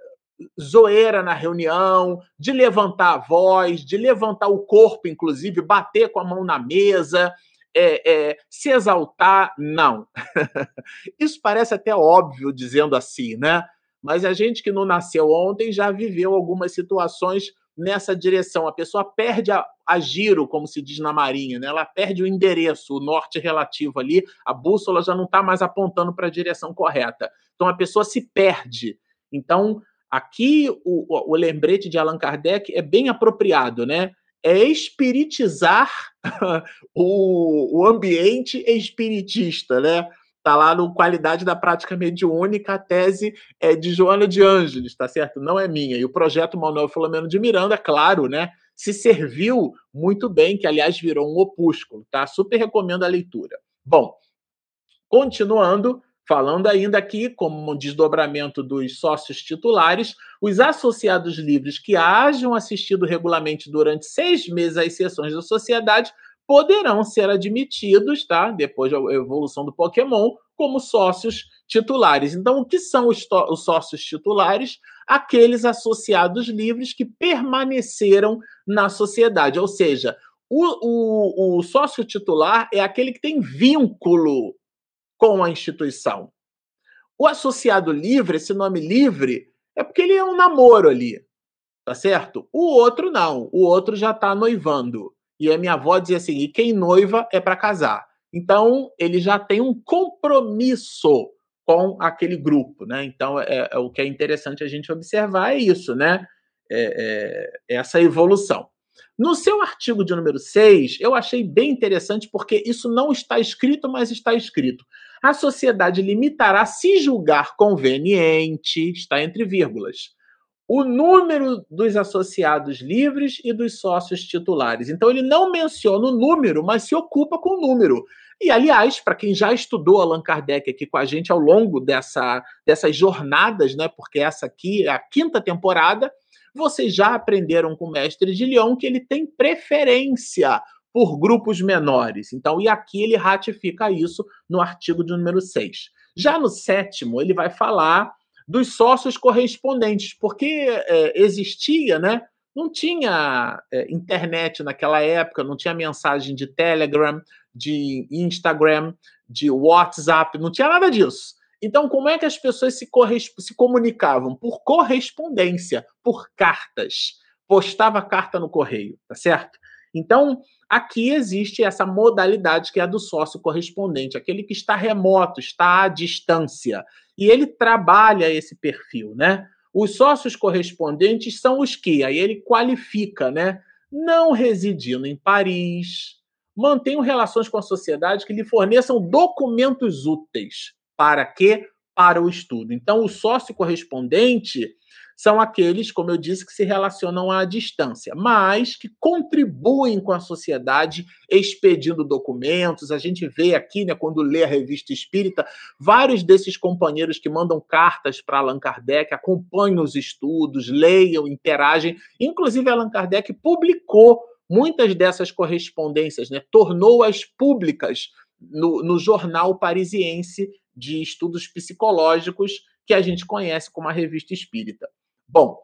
zoeira na reunião, de levantar a voz, de levantar o corpo, inclusive, bater com a mão na mesa, é, é, se exaltar, não. Isso parece até óbvio dizendo assim, né? Mas a gente que não nasceu ontem já viveu algumas situações nessa direção. A pessoa perde a, a, giro, como se diz na Marinha, né? ela perde o endereço, o norte relativo ali, a bússola já não está mais apontando para a direção correta. Então a pessoa se perde. Então, aqui o, o, lembrete de Allan Kardec é bem apropriado, né? É espiritizar o, o ambiente espiritista, né? Está lá no Qualidade da Prática Mediúnica, a tese é de Joana de Ângeles, tá certo? Não é minha. E o projeto Manuel Filomeno de Miranda, claro, né? Se serviu muito bem, que aliás virou um opúsculo, tá? Super recomendo a leitura. Bom, continuando, falando ainda aqui, como um desdobramento dos sócios titulares, os associados livres que hajam assistido regularmente durante seis meses às sessões da sociedade poderão ser admitidos, tá? Depois da evolução do Pokémon, como sócios titulares. Então, o que são os, os sócios titulares? Aqueles associados livres que permaneceram na sociedade, ou seja, o, o, o sócio titular é aquele que tem vínculo com a instituição. O associado livre, esse nome livre, é porque ele é um namoro ali, tá certo? O outro não, o outro já está noivando. E a minha avó dizia assim: e quem noiva é para casar. Então, ele já tem um compromisso com aquele grupo, né? Então, é, é o que é interessante a gente observar é isso, né? É, é, essa evolução. No seu artigo de número 6, eu achei bem interessante porque isso não está escrito, mas está escrito. A sociedade limitará, se julgar conveniente, está entre vírgulas, o número dos associados livres e dos sócios titulares. Então, ele não menciona o número, mas se ocupa com o número. E, aliás, para quem já estudou Allan Kardec aqui com a gente ao longo dessa, dessas jornadas, né, porque essa aqui é a quinta temporada, vocês já aprenderam com o mestre de Lyon que ele tem preferência por grupos menores. Então, e aqui ele ratifica isso no artigo de número 6. Já no sétimo, ele vai falar dos sócios correspondentes, porque é, existia, né? Não tinha é, internet naquela época, não tinha mensagem de Telegram, de Instagram, de WhatsApp, não tinha nada disso. Então, como é que as pessoas se, se comunicavam? Por correspondência, por cartas. Postava carta no correio, tá certo? Então, aqui existe essa modalidade que é a do sócio correspondente, aquele que está remoto, está à distância. E ele trabalha esse perfil, né? Os sócios correspondentes são os que, aí ele qualifica, né? Não residindo em Paris, mantenham relações com a sociedade que lhe forneçam documentos úteis para quê? Para o estudo. Então, o sócio correspondente são aqueles, como eu disse, que se relacionam à distância, mas que contribuem com a sociedade expedindo documentos. A gente vê aqui, né, quando lê a revista Espírita, vários desses companheiros que mandam cartas para Allan Kardec, acompanham os estudos, leiam, interagem. Inclusive, Allan Kardec publicou muitas dessas correspondências, né, tornou-as públicas no, no jornal parisiense de estudos psicológicos que a gente conhece como a Revista Espírita. Bom,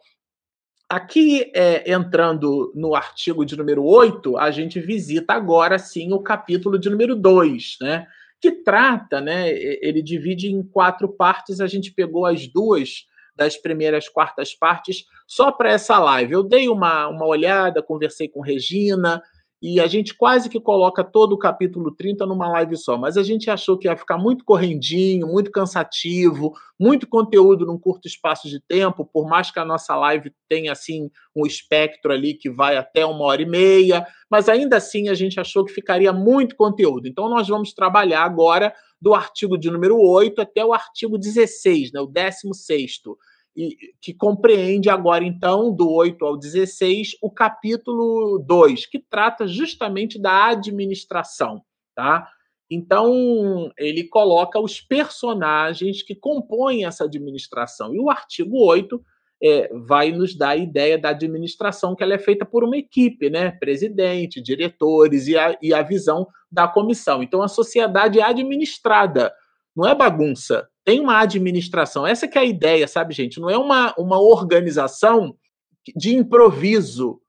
aqui é, entrando no artigo de número 8, a gente visita agora sim o capítulo de número 2, né? Que trata, né? Ele divide em quatro partes, a gente pegou as duas das primeiras quartas partes só para essa live. Eu dei uma, uma olhada, conversei com Regina, e a gente quase que coloca todo o capítulo 30 numa live só, mas a gente achou que ia ficar muito correndinho, muito cansativo, muito conteúdo num curto espaço de tempo, por mais que a nossa live tenha assim um espectro ali que vai até uma hora e meia, mas ainda assim a gente achou que ficaria muito conteúdo. Então nós vamos trabalhar agora do artigo de número 8 até o artigo 16, né, o 16 e, que compreende agora, então, do 8 ao 16, o capítulo 2, que trata justamente da administração, tá? Então, ele coloca os personagens que compõem essa administração. E o artigo 8 é, vai nos dar a ideia da administração, que ela é feita por uma equipe, né? Presidente, diretores e a, e a visão da comissão. Então, a sociedade é administrada, não é bagunça, tem uma administração. Essa que é a ideia, sabe, gente? Não é uma, uma organização de improviso.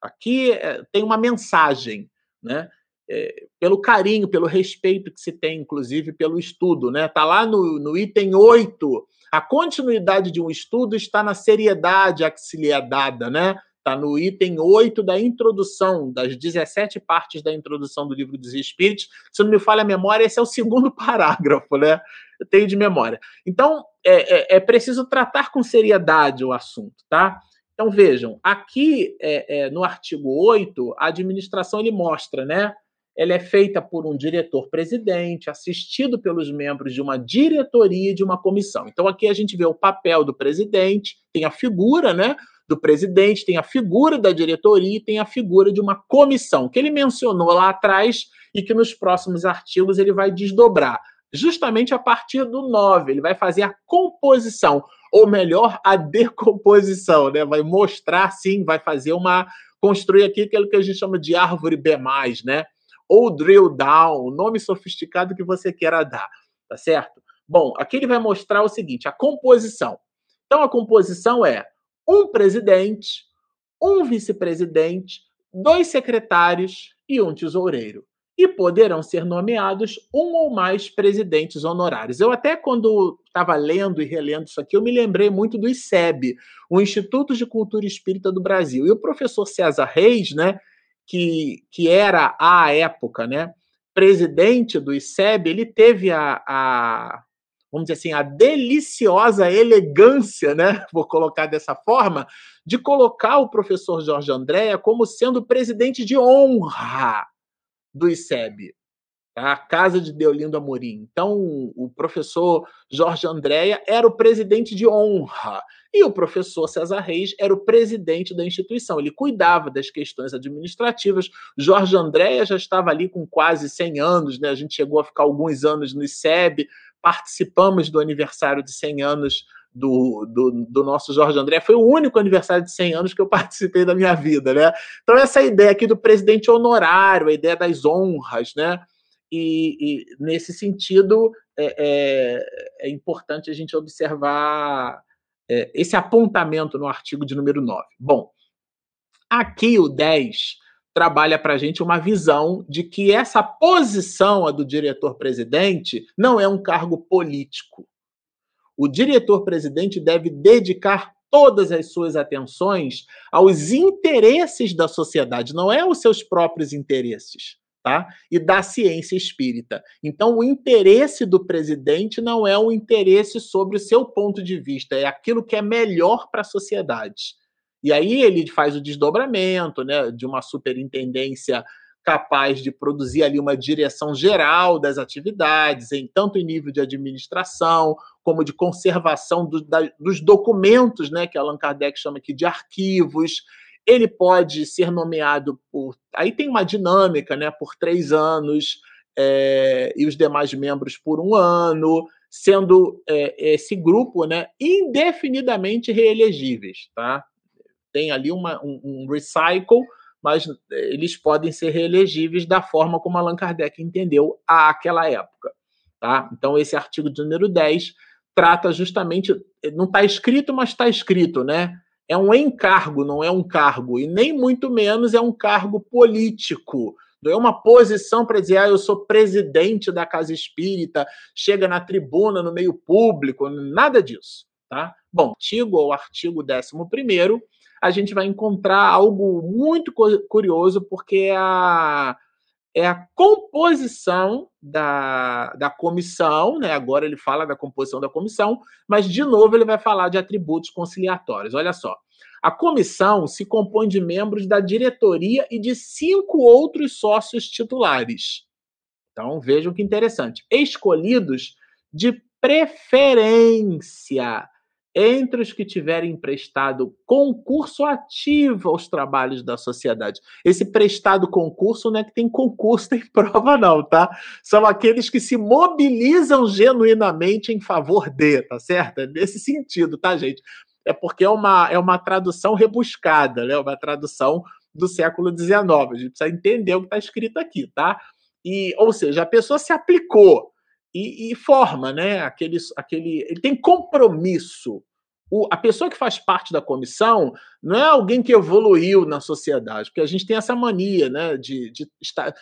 Aqui é, tem uma mensagem, né? É, pelo carinho, pelo respeito que se tem, inclusive, pelo estudo, né? Está lá no, no item 8. A continuidade de um estudo está na seriedade a que se lhe é dada, né? Está no item 8 da introdução, das 17 partes da introdução do livro dos Espíritos. Se não me falha a memória, esse é o segundo parágrafo, né? Eu tenho de memória. Então, é, é, é preciso tratar com seriedade o assunto, tá? Então, vejam, aqui é, é, no artigo 8, a administração ele mostra, né? Ela é feita por um diretor-presidente, assistido pelos membros de uma diretoria e de uma comissão. Então, aqui a gente vê o papel do presidente, tem a figura, né? do presidente, tem a figura da diretoria e tem a figura de uma comissão, que ele mencionou lá atrás e que nos próximos artigos ele vai desdobrar. Justamente a partir do 9, ele vai fazer a composição, ou melhor, a decomposição, né? Vai mostrar, sim, vai fazer uma. construir aqui aquilo que a gente chama de árvore B, né? Ou drill down, o nome sofisticado que você queira dar, tá certo? Bom, aqui ele vai mostrar o seguinte: a composição. Então, a composição é um presidente, um vice-presidente, dois secretários e um tesoureiro. E poderão ser nomeados um ou mais presidentes honorários. Eu até quando estava lendo e relendo isso aqui, eu me lembrei muito do ICEB, o Instituto de Cultura Espírita do Brasil. E o professor César Reis, né, que, que era à época, né, presidente do ICEB, ele teve a, a vamos dizer assim, a deliciosa elegância, né? Vou colocar dessa forma, de colocar o professor Jorge Andréa como sendo presidente de honra do ICEB, tá? a Casa de Deolindo Amorim. Então, o professor Jorge Andréa era o presidente de honra e o professor César Reis era o presidente da instituição. Ele cuidava das questões administrativas. Jorge Andréa já estava ali com quase 100 anos, né? A gente chegou a ficar alguns anos no ICEB, participamos do aniversário de 100 anos do, do, do, nosso Jorge André. Foi o único aniversário de 100 anos que eu participei da minha vida, né? Então, essa ideia aqui do presidente honorário, a ideia das honras, né? E, e nesse sentido, é, é, é, importante a gente observar é, esse apontamento no artigo de número 9. Bom, aqui o 10 trabalha para a gente uma visão de que essa posição, a do diretor-presidente, não é um cargo político. O diretor-presidente deve dedicar todas as suas atenções aos interesses da sociedade, não é aos seus próprios interesses. Tá? E da ciência espírita. Então, o interesse do presidente não é um interesse sobre o seu ponto de vista, é aquilo que é melhor para a sociedade. E aí ele faz o desdobramento né, de uma superintendência capaz de produzir ali uma direção geral das atividades, em tanto em nível de administração, como de conservação do, da, dos documentos, né, que Allan Kardec chama aqui de arquivos. Ele pode ser nomeado por. Aí tem uma dinâmica, né, por três anos, é, e os demais membros por um ano, sendo é, esse grupo né, indefinidamente reelegíveis. Tá? tem ali uma, um, um recycle, mas eh, eles podem ser reelegíveis da forma como Allan Kardec entendeu àquela época. Tá? Então, esse artigo de número 10 trata justamente, eh, não está escrito, mas está escrito, né? É um encargo, não é um cargo, e nem muito menos é um cargo político. Não é uma posição para dizer, ah, eu sou presidente da Casa Espírita, chega na tribuna, no meio público, nada disso. Tá? Bom, artigo ou artigo 11 a gente vai encontrar algo muito curioso, porque é a, é a composição da, da comissão, né? Agora ele fala da composição da comissão, mas de novo ele vai falar de atributos conciliatórios. Olha só. A comissão se compõe de membros da diretoria e de cinco outros sócios titulares. Então vejam que interessante. Escolhidos de preferência entre os que tiverem prestado concurso ativo aos trabalhos da sociedade. Esse prestado concurso não é que tem concurso, tem prova, não, tá? São aqueles que se mobilizam genuinamente em favor de, tá certo? É nesse sentido, tá, gente? É porque é uma, é uma tradução rebuscada, né? Uma tradução do século XIX. A gente precisa entender o que está escrito aqui, tá? E, ou seja, a pessoa se aplicou e, e, forma, né? Aquele, aquele, ele tem compromisso. O, a pessoa que faz parte da comissão não é alguém que evoluiu na sociedade, porque a gente tem essa mania, né? De, de,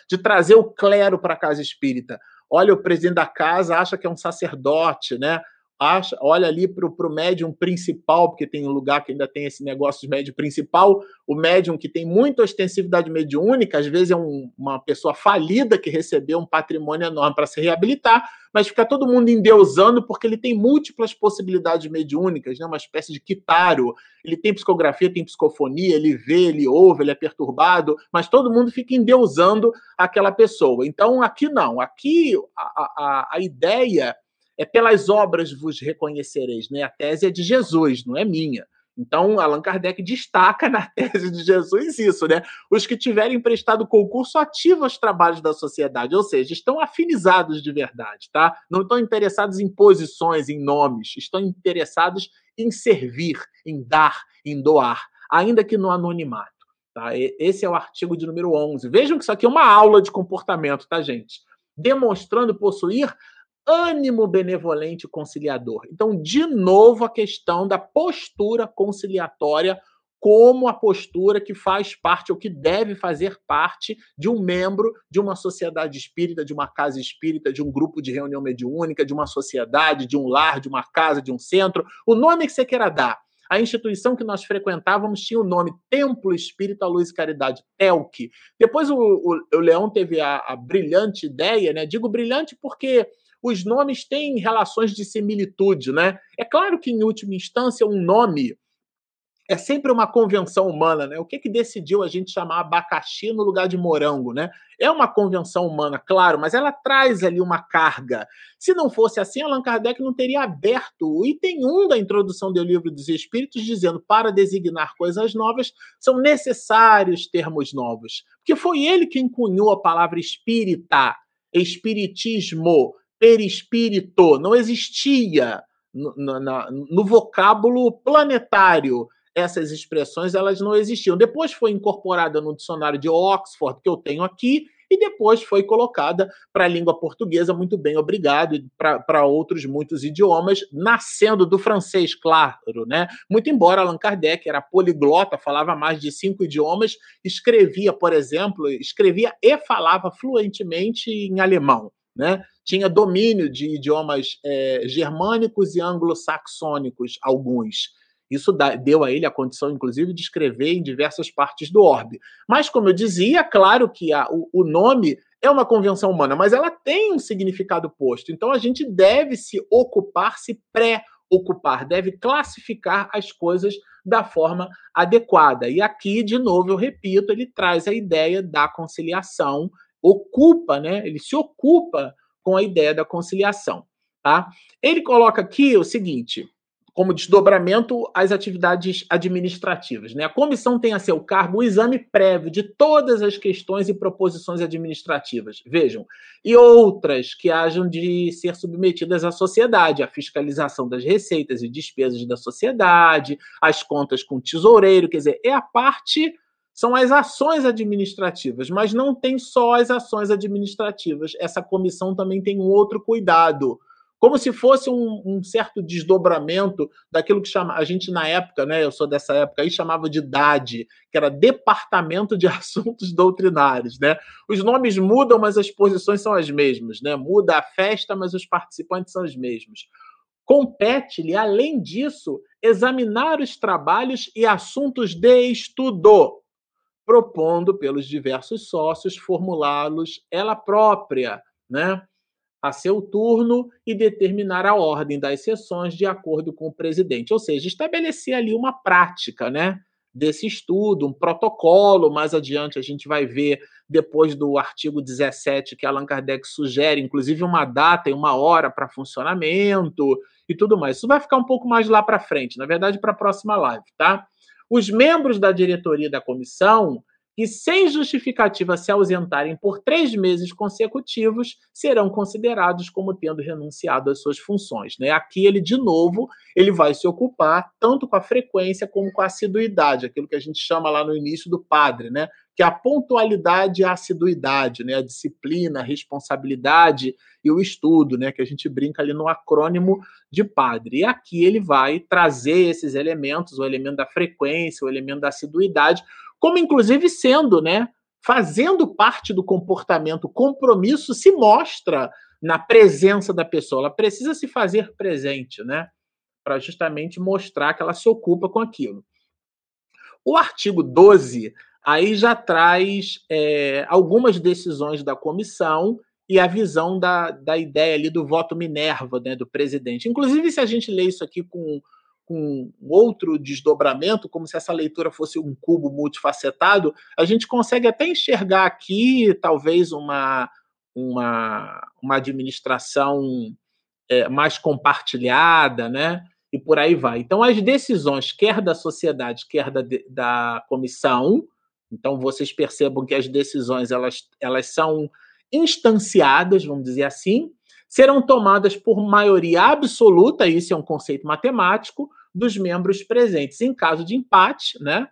de trazer o clero para a casa espírita. Olha, o presidente da casa acha que é um sacerdote, né? Acha, olha ali para o médium principal, porque tem um lugar que ainda tem esse negócio de médium principal, o médium que tem muita ostensividade mediúnica, às vezes é um, uma pessoa falida que recebeu um patrimônio enorme para se reabilitar, mas fica todo mundo endeusando porque ele tem múltiplas possibilidades mediúnicas, né? uma espécie de quitaro. Ele tem psicografia, tem psicofonia, ele vê, ele ouve, ele é perturbado, mas todo mundo fica endeusando aquela pessoa. Então, aqui não. Aqui a, a, a ideia é pelas obras vos reconhecereis, né? A tese é de Jesus, não é minha. Então, Allan Kardec destaca na tese de Jesus isso, né? Os que tiverem prestado concurso ativo aos trabalhos da sociedade, ou seja, estão afinizados de verdade, tá? Não estão interessados em posições, em nomes, estão interessados em servir, em dar, em doar, ainda que no anonimato. Tá? Esse é o artigo de número 11. Vejam que isso aqui é uma aula de comportamento, tá, gente? Demonstrando possuir ânimo benevolente conciliador. Então, de novo, a questão da postura conciliatória como a postura que faz parte ou que deve fazer parte de um membro de uma sociedade espírita, de uma casa espírita, de um grupo de reunião mediúnica, de uma sociedade, de um lar, de uma casa, de um centro, o nome que você queira dar. A instituição que nós frequentávamos tinha o nome Templo Espírita Luz e Caridade, TELC. Depois o, o, o Leão teve a, a brilhante ideia, né? Digo brilhante porque os nomes têm relações de similitude, né? É claro que, em última instância, um nome é sempre uma convenção humana, né? O que que decidiu a gente chamar abacaxi no lugar de morango, né? É uma convenção humana, claro, mas ela traz ali uma carga. Se não fosse assim, Allan Kardec não teria aberto o item 1 da introdução do Livro dos Espíritos, dizendo para designar coisas novas são necessários termos novos. Porque foi ele que encunhou a palavra espírita, espiritismo, perispírito. Não existia no, no, no vocábulo planetário essas expressões elas não existiam. Depois foi incorporada no dicionário de Oxford, que eu tenho aqui, e depois foi colocada para a língua portuguesa, muito bem, obrigado, para outros muitos idiomas, nascendo do francês, claro, né? Muito embora Allan Kardec era poliglota, falava mais de cinco idiomas, escrevia, por exemplo, escrevia e falava fluentemente em alemão, né? Tinha domínio de idiomas é, germânicos e anglo-saxônicos, alguns. Isso deu a ele a condição, inclusive, de escrever em diversas partes do orbe. Mas, como eu dizia, claro que a, o, o nome é uma convenção humana, mas ela tem um significado posto. Então, a gente deve se ocupar, se pré-ocupar, deve classificar as coisas da forma adequada. E aqui, de novo, eu repito, ele traz a ideia da conciliação, ocupa, né? Ele se ocupa com a ideia da conciliação, tá? Ele coloca aqui o seguinte: como desdobramento as atividades administrativas. Né? A comissão tem a seu cargo o exame prévio de todas as questões e proposições administrativas, vejam, e outras que hajam de ser submetidas à sociedade, a fiscalização das receitas e despesas da sociedade, as contas com o tesoureiro, quer dizer, é a parte são as ações administrativas, mas não tem só as ações administrativas. Essa comissão também tem um outro cuidado como se fosse um, um, certo desdobramento daquilo que chama, a gente na época, né, eu sou dessa época aí, chamava de DAD, que era Departamento de Assuntos Doutrinários, né? Os nomes mudam, mas as posições são as mesmas, né? Muda a festa, mas os participantes são os mesmos. Compete-lhe, além disso, examinar os trabalhos e assuntos de estudo, propondo pelos diversos sócios formulá-los ela própria, né? a seu turno e determinar a ordem das sessões de acordo com o presidente. Ou seja, estabelecer ali uma prática, né? Desse estudo, um protocolo. Mais adiante a gente vai ver, depois do artigo 17, que Allan Kardec sugere, inclusive, uma data e uma hora para funcionamento e tudo mais. Isso vai ficar um pouco mais lá para frente, na verdade, para a próxima live, tá? Os membros da diretoria da comissão que, sem justificativa, se ausentarem por três meses consecutivos, serão considerados como tendo renunciado às suas funções. Né? Aqui ele, de novo, ele vai se ocupar tanto com a frequência como com a assiduidade, aquilo que a gente chama lá no início do padre, né? que é a pontualidade e a assiduidade, né? a disciplina, a responsabilidade e o estudo, né? que a gente brinca ali no acrônimo de padre. E aqui ele vai trazer esses elementos, o elemento da frequência, o elemento da assiduidade, como inclusive sendo, né, fazendo parte do comportamento, compromisso se mostra na presença da pessoa. Ela precisa se fazer presente, né, para justamente mostrar que ela se ocupa com aquilo. O artigo 12 aí já traz é, algumas decisões da comissão e a visão da, da ideia ali do voto Minerva, né, do presidente. Inclusive, se a gente lê isso aqui com com outro desdobramento, como se essa leitura fosse um cubo multifacetado, a gente consegue até enxergar aqui, talvez, uma, uma, uma administração é, mais compartilhada, né? E por aí vai. Então, as decisões, quer da sociedade, quer da, da comissão, então vocês percebam que as decisões elas, elas são instanciadas, vamos dizer assim, serão tomadas por maioria absoluta, isso é um conceito matemático, dos membros presentes. Em caso de empate, né?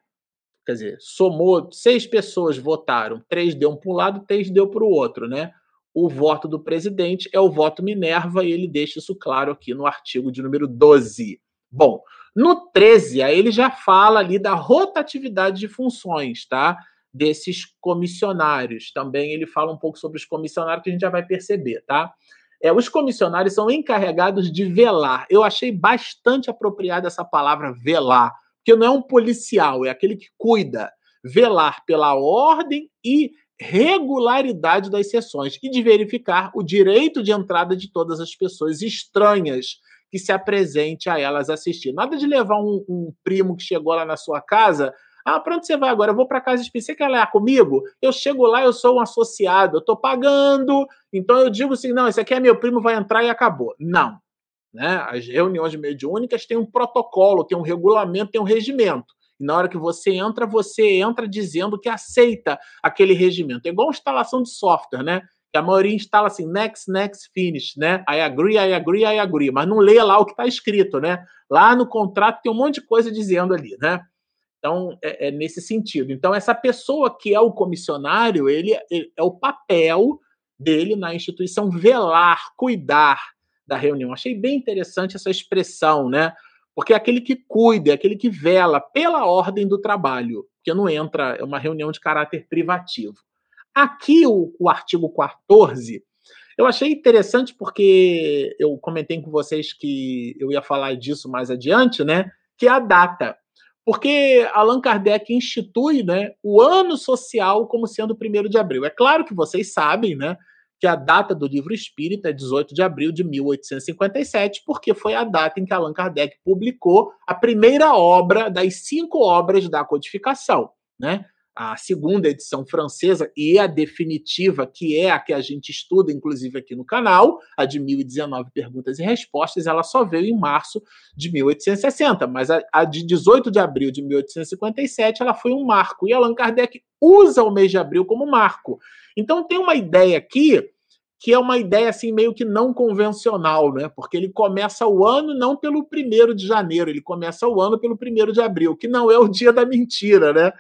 Quer dizer, somou, seis pessoas votaram, três deu para um lado, três deu para o outro, né? o voto do presidente é o voto Minerva e ele deixa isso claro aqui no artigo de número 12. Bom, no 13, aí ele já fala ali da rotatividade de funções, tá? Desses comissionários. Também ele fala um pouco sobre os comissionários que a gente já vai perceber, tá? É, os comissionários são encarregados de velar. Eu achei bastante apropriada essa palavra velar, porque não é um policial, é aquele que cuida. Velar pela ordem e regularidade das sessões e de verificar o direito de entrada de todas as pessoas estranhas que se apresente a elas assistir. Nada de levar um, um primo que chegou lá na sua casa. Ah, para onde você vai agora? Eu vou para casa específica, você quer ler comigo? Eu chego lá, eu sou um associado, eu estou pagando, então eu digo assim: não, esse aqui é meu primo, vai entrar e acabou. Não. Né? As reuniões mediúnicas têm um protocolo, tem um regulamento, tem um regimento. E na hora que você entra, você entra dizendo que aceita aquele regimento. É igual instalação de software, né? Que a maioria instala assim, next, next, finish, né? I agree, I agree, I agree. Mas não lê lá o que está escrito, né? Lá no contrato tem um monte de coisa dizendo ali, né? Então, é, é nesse sentido. Então, essa pessoa que é o comissionário, ele, ele é o papel dele na instituição velar, cuidar da reunião. Achei bem interessante essa expressão, né? Porque é aquele que cuida, é aquele que vela pela ordem do trabalho, que não entra, é uma reunião de caráter privativo. Aqui, o, o artigo 14, eu achei interessante porque eu comentei com vocês que eu ia falar disso mais adiante, né? Que é a data. Porque Allan Kardec institui né, o ano social como sendo o primeiro de abril. É claro que vocês sabem, né? que a data do livro espírita é 18 de abril de 1857, porque foi a data em que Allan Kardec publicou a primeira obra das cinco obras da codificação, né? A segunda edição francesa e a definitiva, que é a que a gente estuda, inclusive aqui no canal, a de 1019 perguntas e respostas, ela só veio em março de 1860, mas a, de 18 de abril de 1857 ela foi um marco, e Allan Kardec usa o mês de abril como marco. Então tem uma ideia aqui que é uma ideia assim meio que não convencional, né? Porque ele começa o ano não pelo primeiro de janeiro, ele começa o ano pelo primeiro de abril, que não é o dia da mentira, né?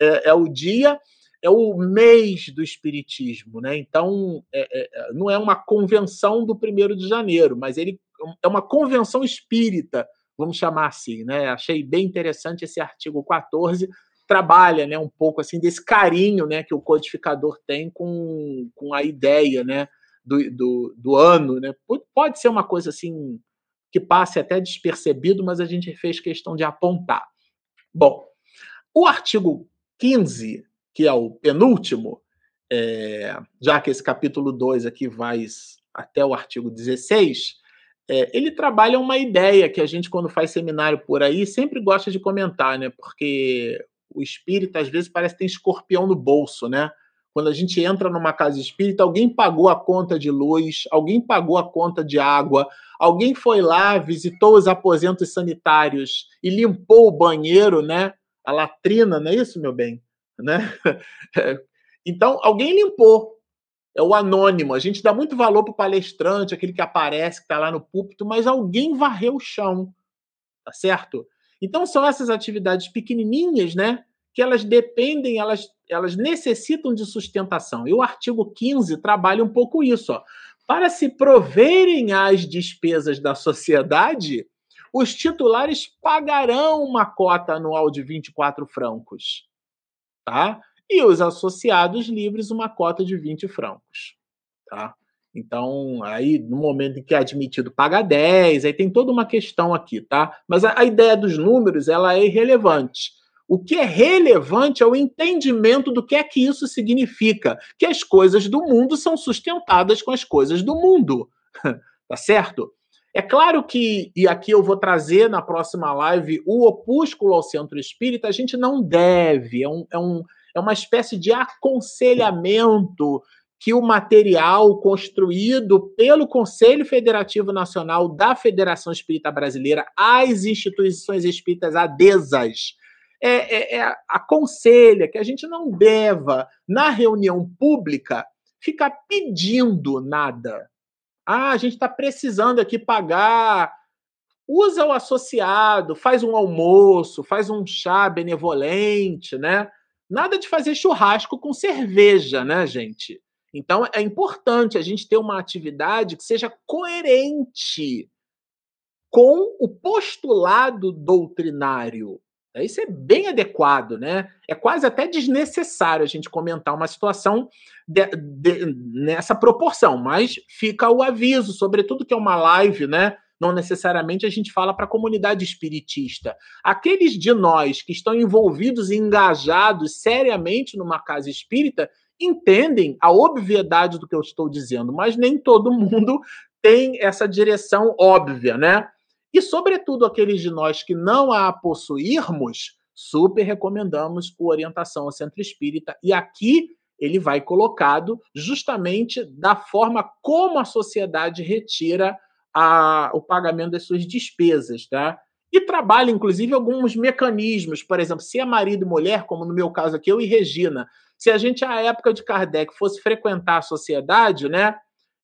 É, é o dia, é o mês do espiritismo, né? Então é, é, não é uma convenção do primeiro de janeiro, mas ele é uma convenção espírita, vamos chamar assim, né? Achei bem interessante esse artigo 14 trabalha, né, um pouco assim desse carinho, né, que o codificador tem com, com a ideia, né, do, do, do ano, né? Pode ser uma coisa assim que passe até despercebido, mas a gente fez questão de apontar. Bom, o artigo 15, que é o penúltimo, é, já que esse capítulo 2 aqui vai até o artigo 16, é, ele trabalha uma ideia que a gente, quando faz seminário por aí, sempre gosta de comentar, né? Porque o espírito às vezes parece que tem escorpião no bolso, né? Quando a gente entra numa casa espírita, alguém pagou a conta de luz, alguém pagou a conta de água, alguém foi lá, visitou os aposentos sanitários e limpou o banheiro, né? A latrina, não é isso, meu bem? Né? Então, alguém limpou. É o anônimo. A gente dá muito valor para o palestrante, aquele que aparece, que está lá no púlpito, mas alguém varreu o chão. Tá certo? Então são essas atividades pequenininhas, né, que elas dependem, elas, elas necessitam de sustentação. E o artigo 15 trabalha um pouco isso, ó. Para se proverem as despesas da sociedade, os titulares pagarão uma cota anual de 24 francos, tá? E os associados livres uma cota de 20 francos, tá? Então, aí, no momento em que é admitido, paga 10, aí tem toda uma questão aqui, tá? Mas a, a ideia dos números, ela é irrelevante. O que é relevante é o entendimento do que é que isso significa, que as coisas do mundo são sustentadas com as coisas do mundo, tá certo? É claro que, e aqui eu vou trazer na próxima live o opúsculo ao centro espírita, a gente não deve, é, um, é, um, é uma espécie de aconselhamento que o material construído pelo Conselho Federativo Nacional da Federação Espírita Brasileira às instituições espíritas adesas é, é, é, aconselha que a gente não deva, na reunião pública, ficar pedindo nada. Ah, a gente está precisando aqui pagar. Usa o associado, faz um almoço, faz um chá benevolente, né? Nada de fazer churrasco com cerveja, né, gente? Então é importante a gente ter uma atividade que seja coerente com o postulado doutrinário. Isso é bem adequado, né? É quase até desnecessário a gente comentar uma situação de, de, nessa proporção, mas fica o aviso, sobretudo que é uma live, né? Não necessariamente a gente fala para a comunidade espiritista. Aqueles de nós que estão envolvidos e engajados seriamente numa casa espírita entendem a obviedade do que eu estou dizendo, mas nem todo mundo tem essa direção óbvia, né? E, sobretudo, aqueles de nós que não a possuirmos, super recomendamos o Orientação ao Centro Espírita. E aqui ele vai colocado justamente da forma como a sociedade retira a, o pagamento das suas despesas, tá? E trabalha, inclusive, alguns mecanismos. Por exemplo, se é marido e mulher, como no meu caso aqui, eu e Regina, se a gente, à época de Kardec, fosse frequentar a sociedade, né?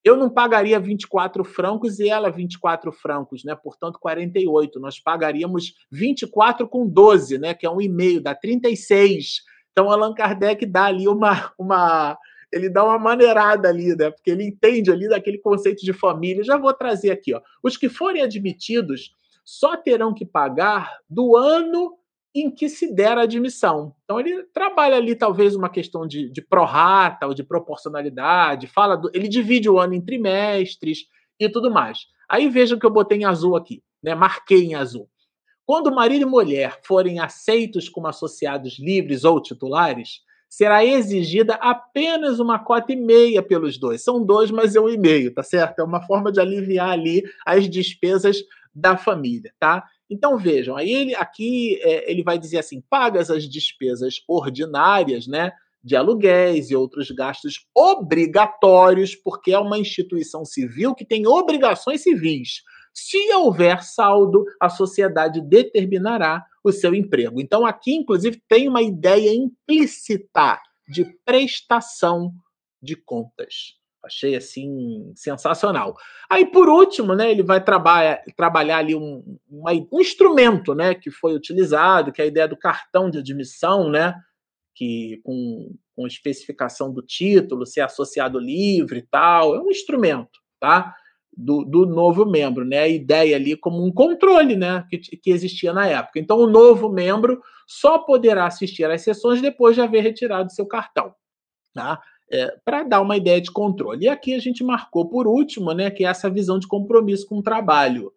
Eu não pagaria 24 francos e ela 24 francos, né? Portanto, 48. Nós pagaríamos 24 com 12, né? Que é um e-mail, dá 36. Então, Allan Kardec dá ali uma, uma. Ele dá uma maneirada ali, né? Porque ele entende ali daquele conceito de família. Já vou trazer aqui, ó. Os que forem admitidos só terão que pagar do ano em que se der a admissão. Então ele trabalha ali talvez uma questão de, de prorata ou de proporcionalidade, fala do, ele divide o ano em trimestres e tudo mais. Aí vejam que eu botei em azul aqui, né? Marquei em azul. Quando marido e mulher forem aceitos como associados livres ou titulares, será exigida apenas uma cota e meia pelos dois. São dois, mas é um e meio, tá certo? É uma forma de aliviar ali as despesas da família, tá? Então vejam, aí ele aqui é, ele vai dizer assim: pagas as despesas ordinárias, né? De aluguéis e outros gastos obrigatórios, porque é uma instituição civil que tem obrigações civis. Se houver saldo, a sociedade determinará o seu emprego. Então, aqui, inclusive, tem uma ideia implícita de prestação de contas. Achei assim sensacional. Aí, por último, né, ele vai trabalhar, ali um, uma, um instrumento né, que foi utilizado, que é a ideia do cartão de admissão, né? Que com, com especificação do título, ser associado livre e tal. É um instrumento, tá? Do, do novo membro, né? A ideia ali como um controle, né? Que, que existia na época. Então, o novo membro só poderá assistir às sessões depois de haver retirado seu cartão. Tá? É, para dar uma ideia de controle. E aqui a gente marcou por último, né, que é essa visão de compromisso com o trabalho.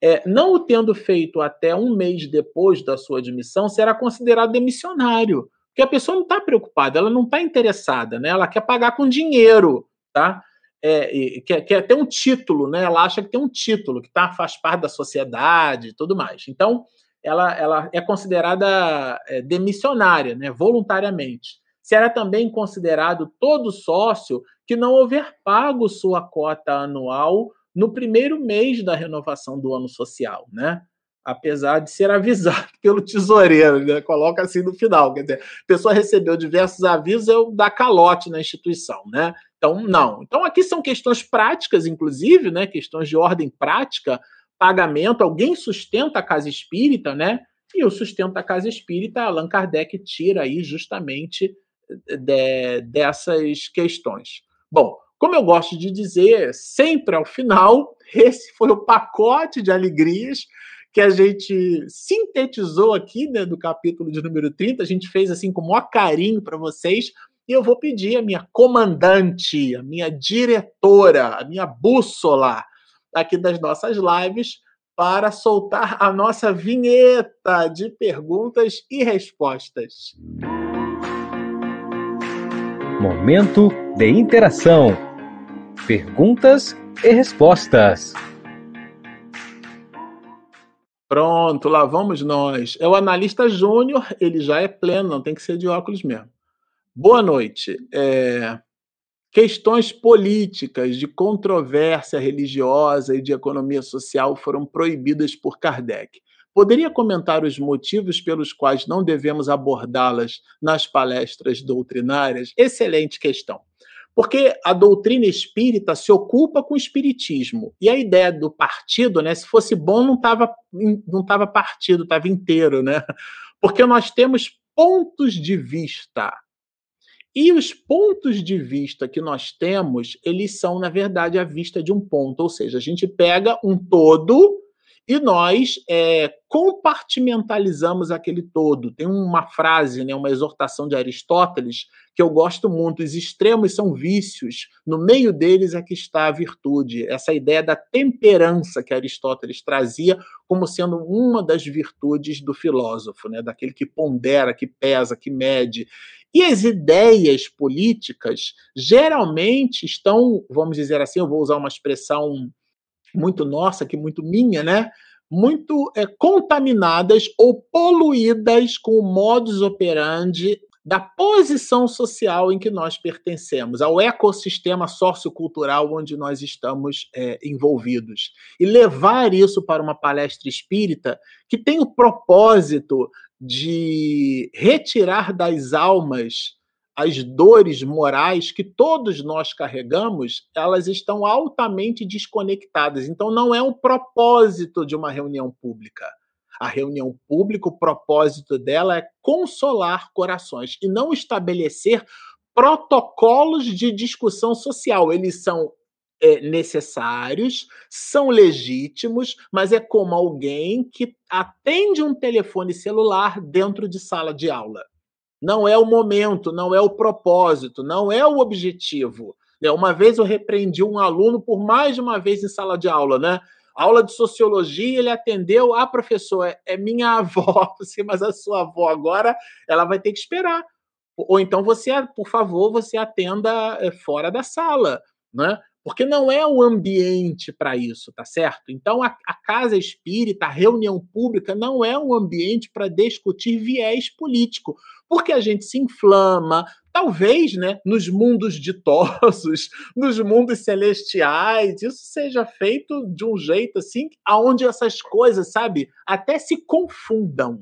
É, não o tendo feito até um mês depois da sua admissão, será considerado demissionário. Porque a pessoa não está preocupada, ela não está interessada, né? ela quer pagar com dinheiro, tá? É, quer, quer ter um título, né? ela acha que tem um título, que tá, faz parte da sociedade e tudo mais. Então, ela, ela é considerada é, demissionária, né? voluntariamente será também considerado todo sócio que não houver pago sua cota anual no primeiro mês da renovação do ano social, né? Apesar de ser avisado pelo tesoureiro, né? coloca assim no final, quer dizer, a pessoa recebeu diversos avisos, eu dá calote na instituição, né? Então, não. Então, aqui são questões práticas, inclusive, né? Questões de ordem prática, pagamento, alguém sustenta a casa espírita, né? E o sustento da casa espírita, Allan Kardec tira aí justamente de, dessas questões. Bom, como eu gosto de dizer, sempre ao final, esse foi o pacote de alegrias que a gente sintetizou aqui né, do capítulo de número 30. A gente fez assim com o maior carinho para vocês. E eu vou pedir a minha comandante, a minha diretora, a minha bússola aqui das nossas lives para soltar a nossa vinheta de perguntas e respostas. Momento de interação. Perguntas e respostas. Pronto, lá vamos nós. É o analista júnior, ele já é pleno, não tem que ser de óculos mesmo. Boa noite. É... Questões políticas, de controvérsia religiosa e de economia social foram proibidas por Kardec. Poderia comentar os motivos pelos quais não devemos abordá-las nas palestras doutrinárias? Excelente questão. Porque a doutrina espírita se ocupa com o espiritismo. E a ideia do partido, né, se fosse bom, não estava não tava partido, estava inteiro, né? Porque nós temos pontos de vista. E os pontos de vista que nós temos, eles são, na verdade, a vista de um ponto, ou seja, a gente pega um todo e nós é, compartimentalizamos aquele todo. Tem uma frase, né, uma exortação de Aristóteles, que eu gosto muito: os extremos são vícios, no meio deles é que está a virtude. Essa ideia da temperança que Aristóteles trazia como sendo uma das virtudes do filósofo, né, daquele que pondera, que pesa, que mede. E as ideias políticas geralmente estão, vamos dizer assim, eu vou usar uma expressão muito nossa, que muito minha, né? Muito é, contaminadas ou poluídas com o modus operandi da posição social em que nós pertencemos, ao ecossistema sociocultural onde nós estamos é, envolvidos. E levar isso para uma palestra espírita que tem o propósito de retirar das almas as dores morais que todos nós carregamos, elas estão altamente desconectadas. Então, não é um propósito de uma reunião pública. A reunião pública, o propósito dela é consolar corações e não estabelecer protocolos de discussão social. Eles são é, necessários, são legítimos, mas é como alguém que atende um telefone celular dentro de sala de aula não é o momento, não é o propósito, não é o objetivo. Né? Uma vez eu repreendi um aluno por mais de uma vez em sala de aula, né? Aula de sociologia, ele atendeu, ah, professor, é, é minha avó, mas a sua avó agora, ela vai ter que esperar. Ou então você, por favor, você atenda é, fora da sala, né? Porque não é o ambiente para isso, tá certo? Então, a, a, casa espírita, a reunião pública, não é um ambiente para discutir viés político, porque a gente se inflama, talvez, né, nos mundos ditosos, nos mundos celestiais, isso seja feito de um jeito assim, aonde essas coisas, sabe, até se confundam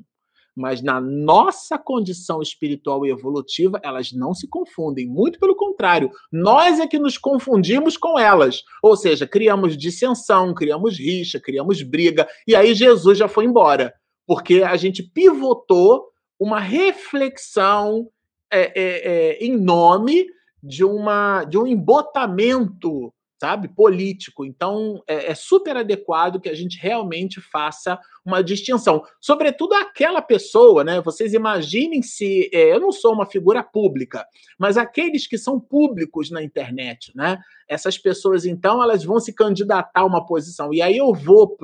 mas na nossa condição espiritual e evolutiva, elas não se confundem. Muito pelo contrário, nós é que nos confundimos com elas. Ou seja, criamos dissensão, criamos rixa, criamos briga, e aí Jesus já foi embora, porque a gente pivotou uma reflexão é, é, é, em nome de, uma, de um embotamento sabe, político. Então, é, é, super adequado que a gente realmente faça uma distinção. Sobretudo aquela pessoa, né? Vocês imaginem se é, eu não sou uma figura pública, mas aqueles que são públicos na internet, né? Essas pessoas, então, elas vão se candidatar a uma posição. E aí eu vou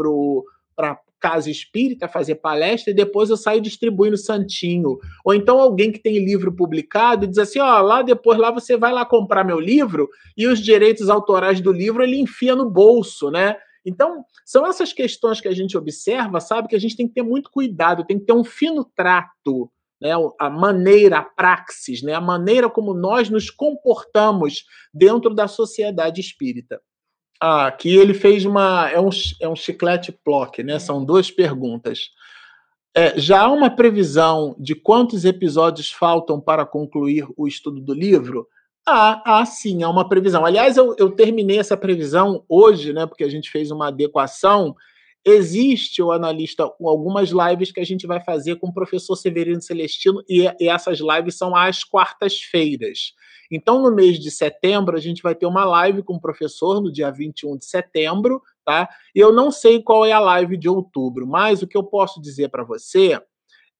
para casa espírita fazer palestra e depois eu saio distribuindo santinho. Ou então alguém que tem livro publicado diz assim: ó, lá depois lá você vai lá comprar meu livro e os direitos autorais do livro ele enfia no bolso, né? Então, são essas questões que a gente observa, sabe, que a gente tem que ter muito cuidado, tem que ter um fino trato, né, a maneira, a praxis, né, a maneira como nós nos comportamos dentro da sociedade espírita. Ah, aqui ele fez uma. É um, é um chiclete plock, né? São duas perguntas. É, já há uma previsão de quantos episódios faltam para concluir o estudo do livro? Ah, ah sim, há uma previsão. Aliás, eu, eu terminei essa previsão hoje, né? Porque a gente fez uma adequação. Existe, o analista, algumas lives que a gente vai fazer com o professor Severino Celestino, e, e essas lives são às quartas-feiras. Então, no mês de setembro, a gente vai ter uma live com o professor no dia 21 de setembro, tá? E eu não sei qual é a live de outubro, mas o que eu posso dizer para você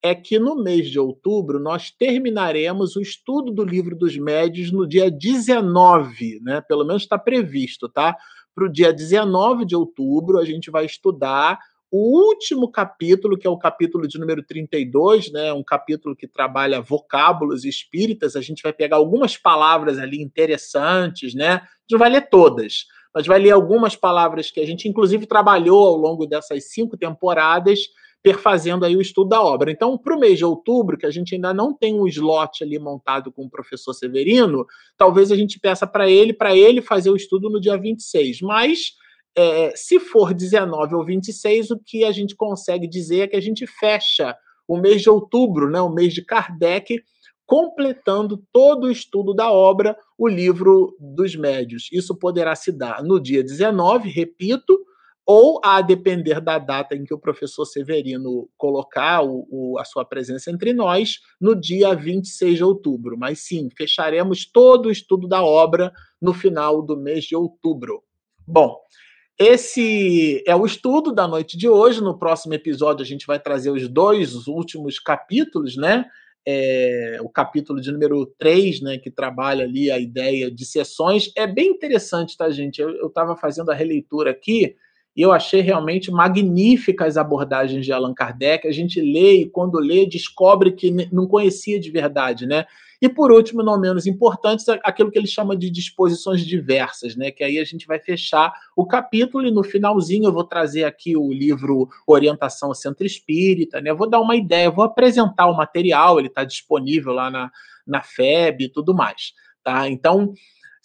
é que no mês de outubro nós terminaremos o estudo do livro dos médios no dia 19, né? Pelo menos está previsto, tá? Para o dia 19 de outubro, a gente vai estudar o último capítulo, que é o capítulo de número 32, né, um capítulo que trabalha vocábulos espíritas, a gente vai pegar algumas palavras ali interessantes, né? A gente não vai ler todas, mas vai ler algumas palavras que a gente, inclusive, trabalhou ao longo dessas cinco temporadas, perfazendo aí o estudo da obra. Então, para o mês de outubro, que a gente ainda não tem um slot ali montado com o professor Severino, talvez a gente peça para ele, para ele fazer o estudo no dia 26. Mas é, se for 19 ou 26, o que a gente consegue dizer é que a gente fecha o mês de outubro, né, o mês de Kardec, completando todo o estudo da obra, o livro dos médios. Isso poderá se dar no dia 19, repito, ou a depender da data em que o professor Severino colocar o, o, a sua presença entre nós, no dia 26 de outubro. Mas sim, fecharemos todo o estudo da obra no final do mês de outubro. Bom, esse é o estudo da noite de hoje. No próximo episódio, a gente vai trazer os dois últimos capítulos, né? É, o capítulo de número 3, né, que trabalha ali a ideia de sessões. É bem interessante, tá, gente? Eu estava fazendo a releitura aqui e eu achei realmente magníficas as abordagens de Allan Kardec. A gente lê e, quando lê, descobre que não conhecia de verdade, né? E por último, não menos importante, aquilo que ele chama de disposições diversas, né? Que aí a gente vai fechar o capítulo e no finalzinho eu vou trazer aqui o livro Orientação ao Centro Espírita, né? Eu vou dar uma ideia, vou apresentar o material, ele está disponível lá na, na FEB e tudo mais, tá? Então,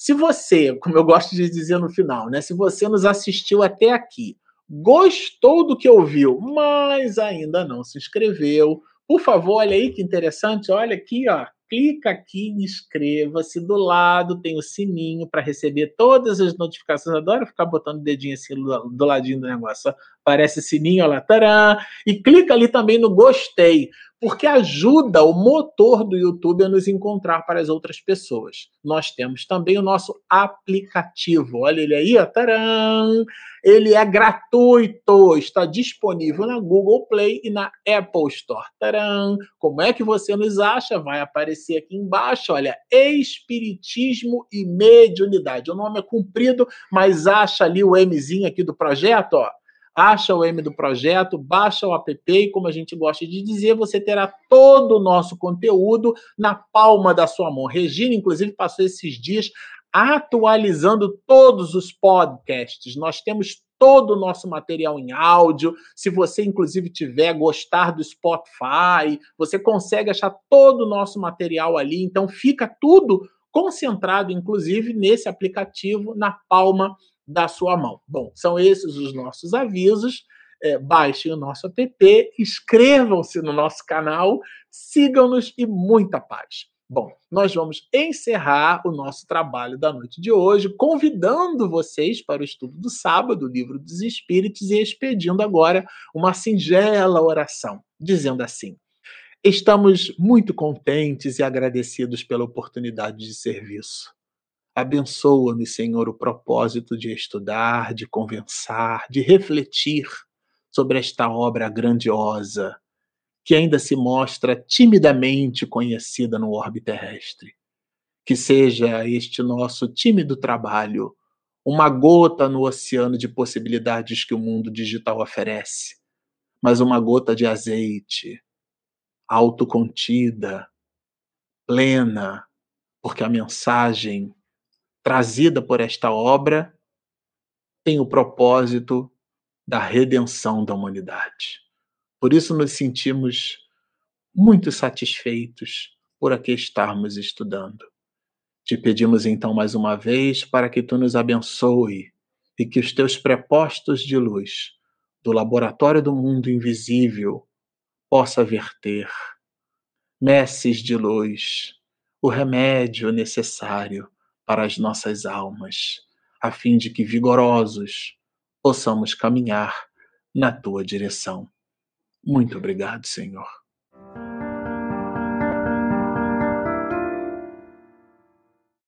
se você, como eu gosto de dizer no final, né? Se você nos assistiu até aqui, gostou do que ouviu, mas ainda não se inscreveu, por favor, olha aí que interessante, olha aqui, ó, clica aqui inscreva-se. Do lado tem o sininho para receber todas as notificações. Adoro ficar botando o dedinho assim do ladinho do negócio. Aparece sininho, olha lá, tarã. E clica ali também no gostei, porque ajuda o motor do YouTube a nos encontrar para as outras pessoas. Nós temos também o nosso aplicativo. Olha ele aí, ó! Ele é gratuito, está disponível na Google Play e na Apple Store. Taran! Como é que você nos acha? Vai aparecer aqui embaixo, olha, Espiritismo e Mediunidade. O nome é comprido, mas acha ali o Mzinho aqui do projeto, ó acha o M do projeto, baixa o app e, como a gente gosta de dizer, você terá todo o nosso conteúdo na palma da sua mão. Regina, inclusive, passou esses dias atualizando todos os podcasts. Nós temos todo o nosso material em áudio. Se você, inclusive, tiver gostar do Spotify, você consegue achar todo o nosso material ali. Então, fica tudo concentrado, inclusive, nesse aplicativo na palma da sua mão. Bom, são esses os nossos avisos. É, baixem o nosso app, inscrevam-se no nosso canal, sigam-nos e muita paz. Bom, nós vamos encerrar o nosso trabalho da noite de hoje, convidando vocês para o estudo do sábado, o livro dos Espíritos, e expedindo agora uma singela oração, dizendo assim: Estamos muito contentes e agradecidos pela oportunidade de serviço. Abençoa-nos, Senhor, o propósito de estudar, de conversar, de refletir sobre esta obra grandiosa que ainda se mostra timidamente conhecida no orbe terrestre. Que seja este nosso tímido trabalho uma gota no oceano de possibilidades que o mundo digital oferece, mas uma gota de azeite, autocontida, plena, porque a mensagem trazida por esta obra tem o propósito da redenção da humanidade. Por isso nos sentimos muito satisfeitos por aqui estarmos estudando. Te pedimos então mais uma vez para que tu nos abençoe e que os teus prepostos de luz do laboratório do mundo invisível possa verter messes de luz, o remédio necessário para as nossas almas, a fim de que vigorosos possamos caminhar na tua direção. Muito obrigado, Senhor.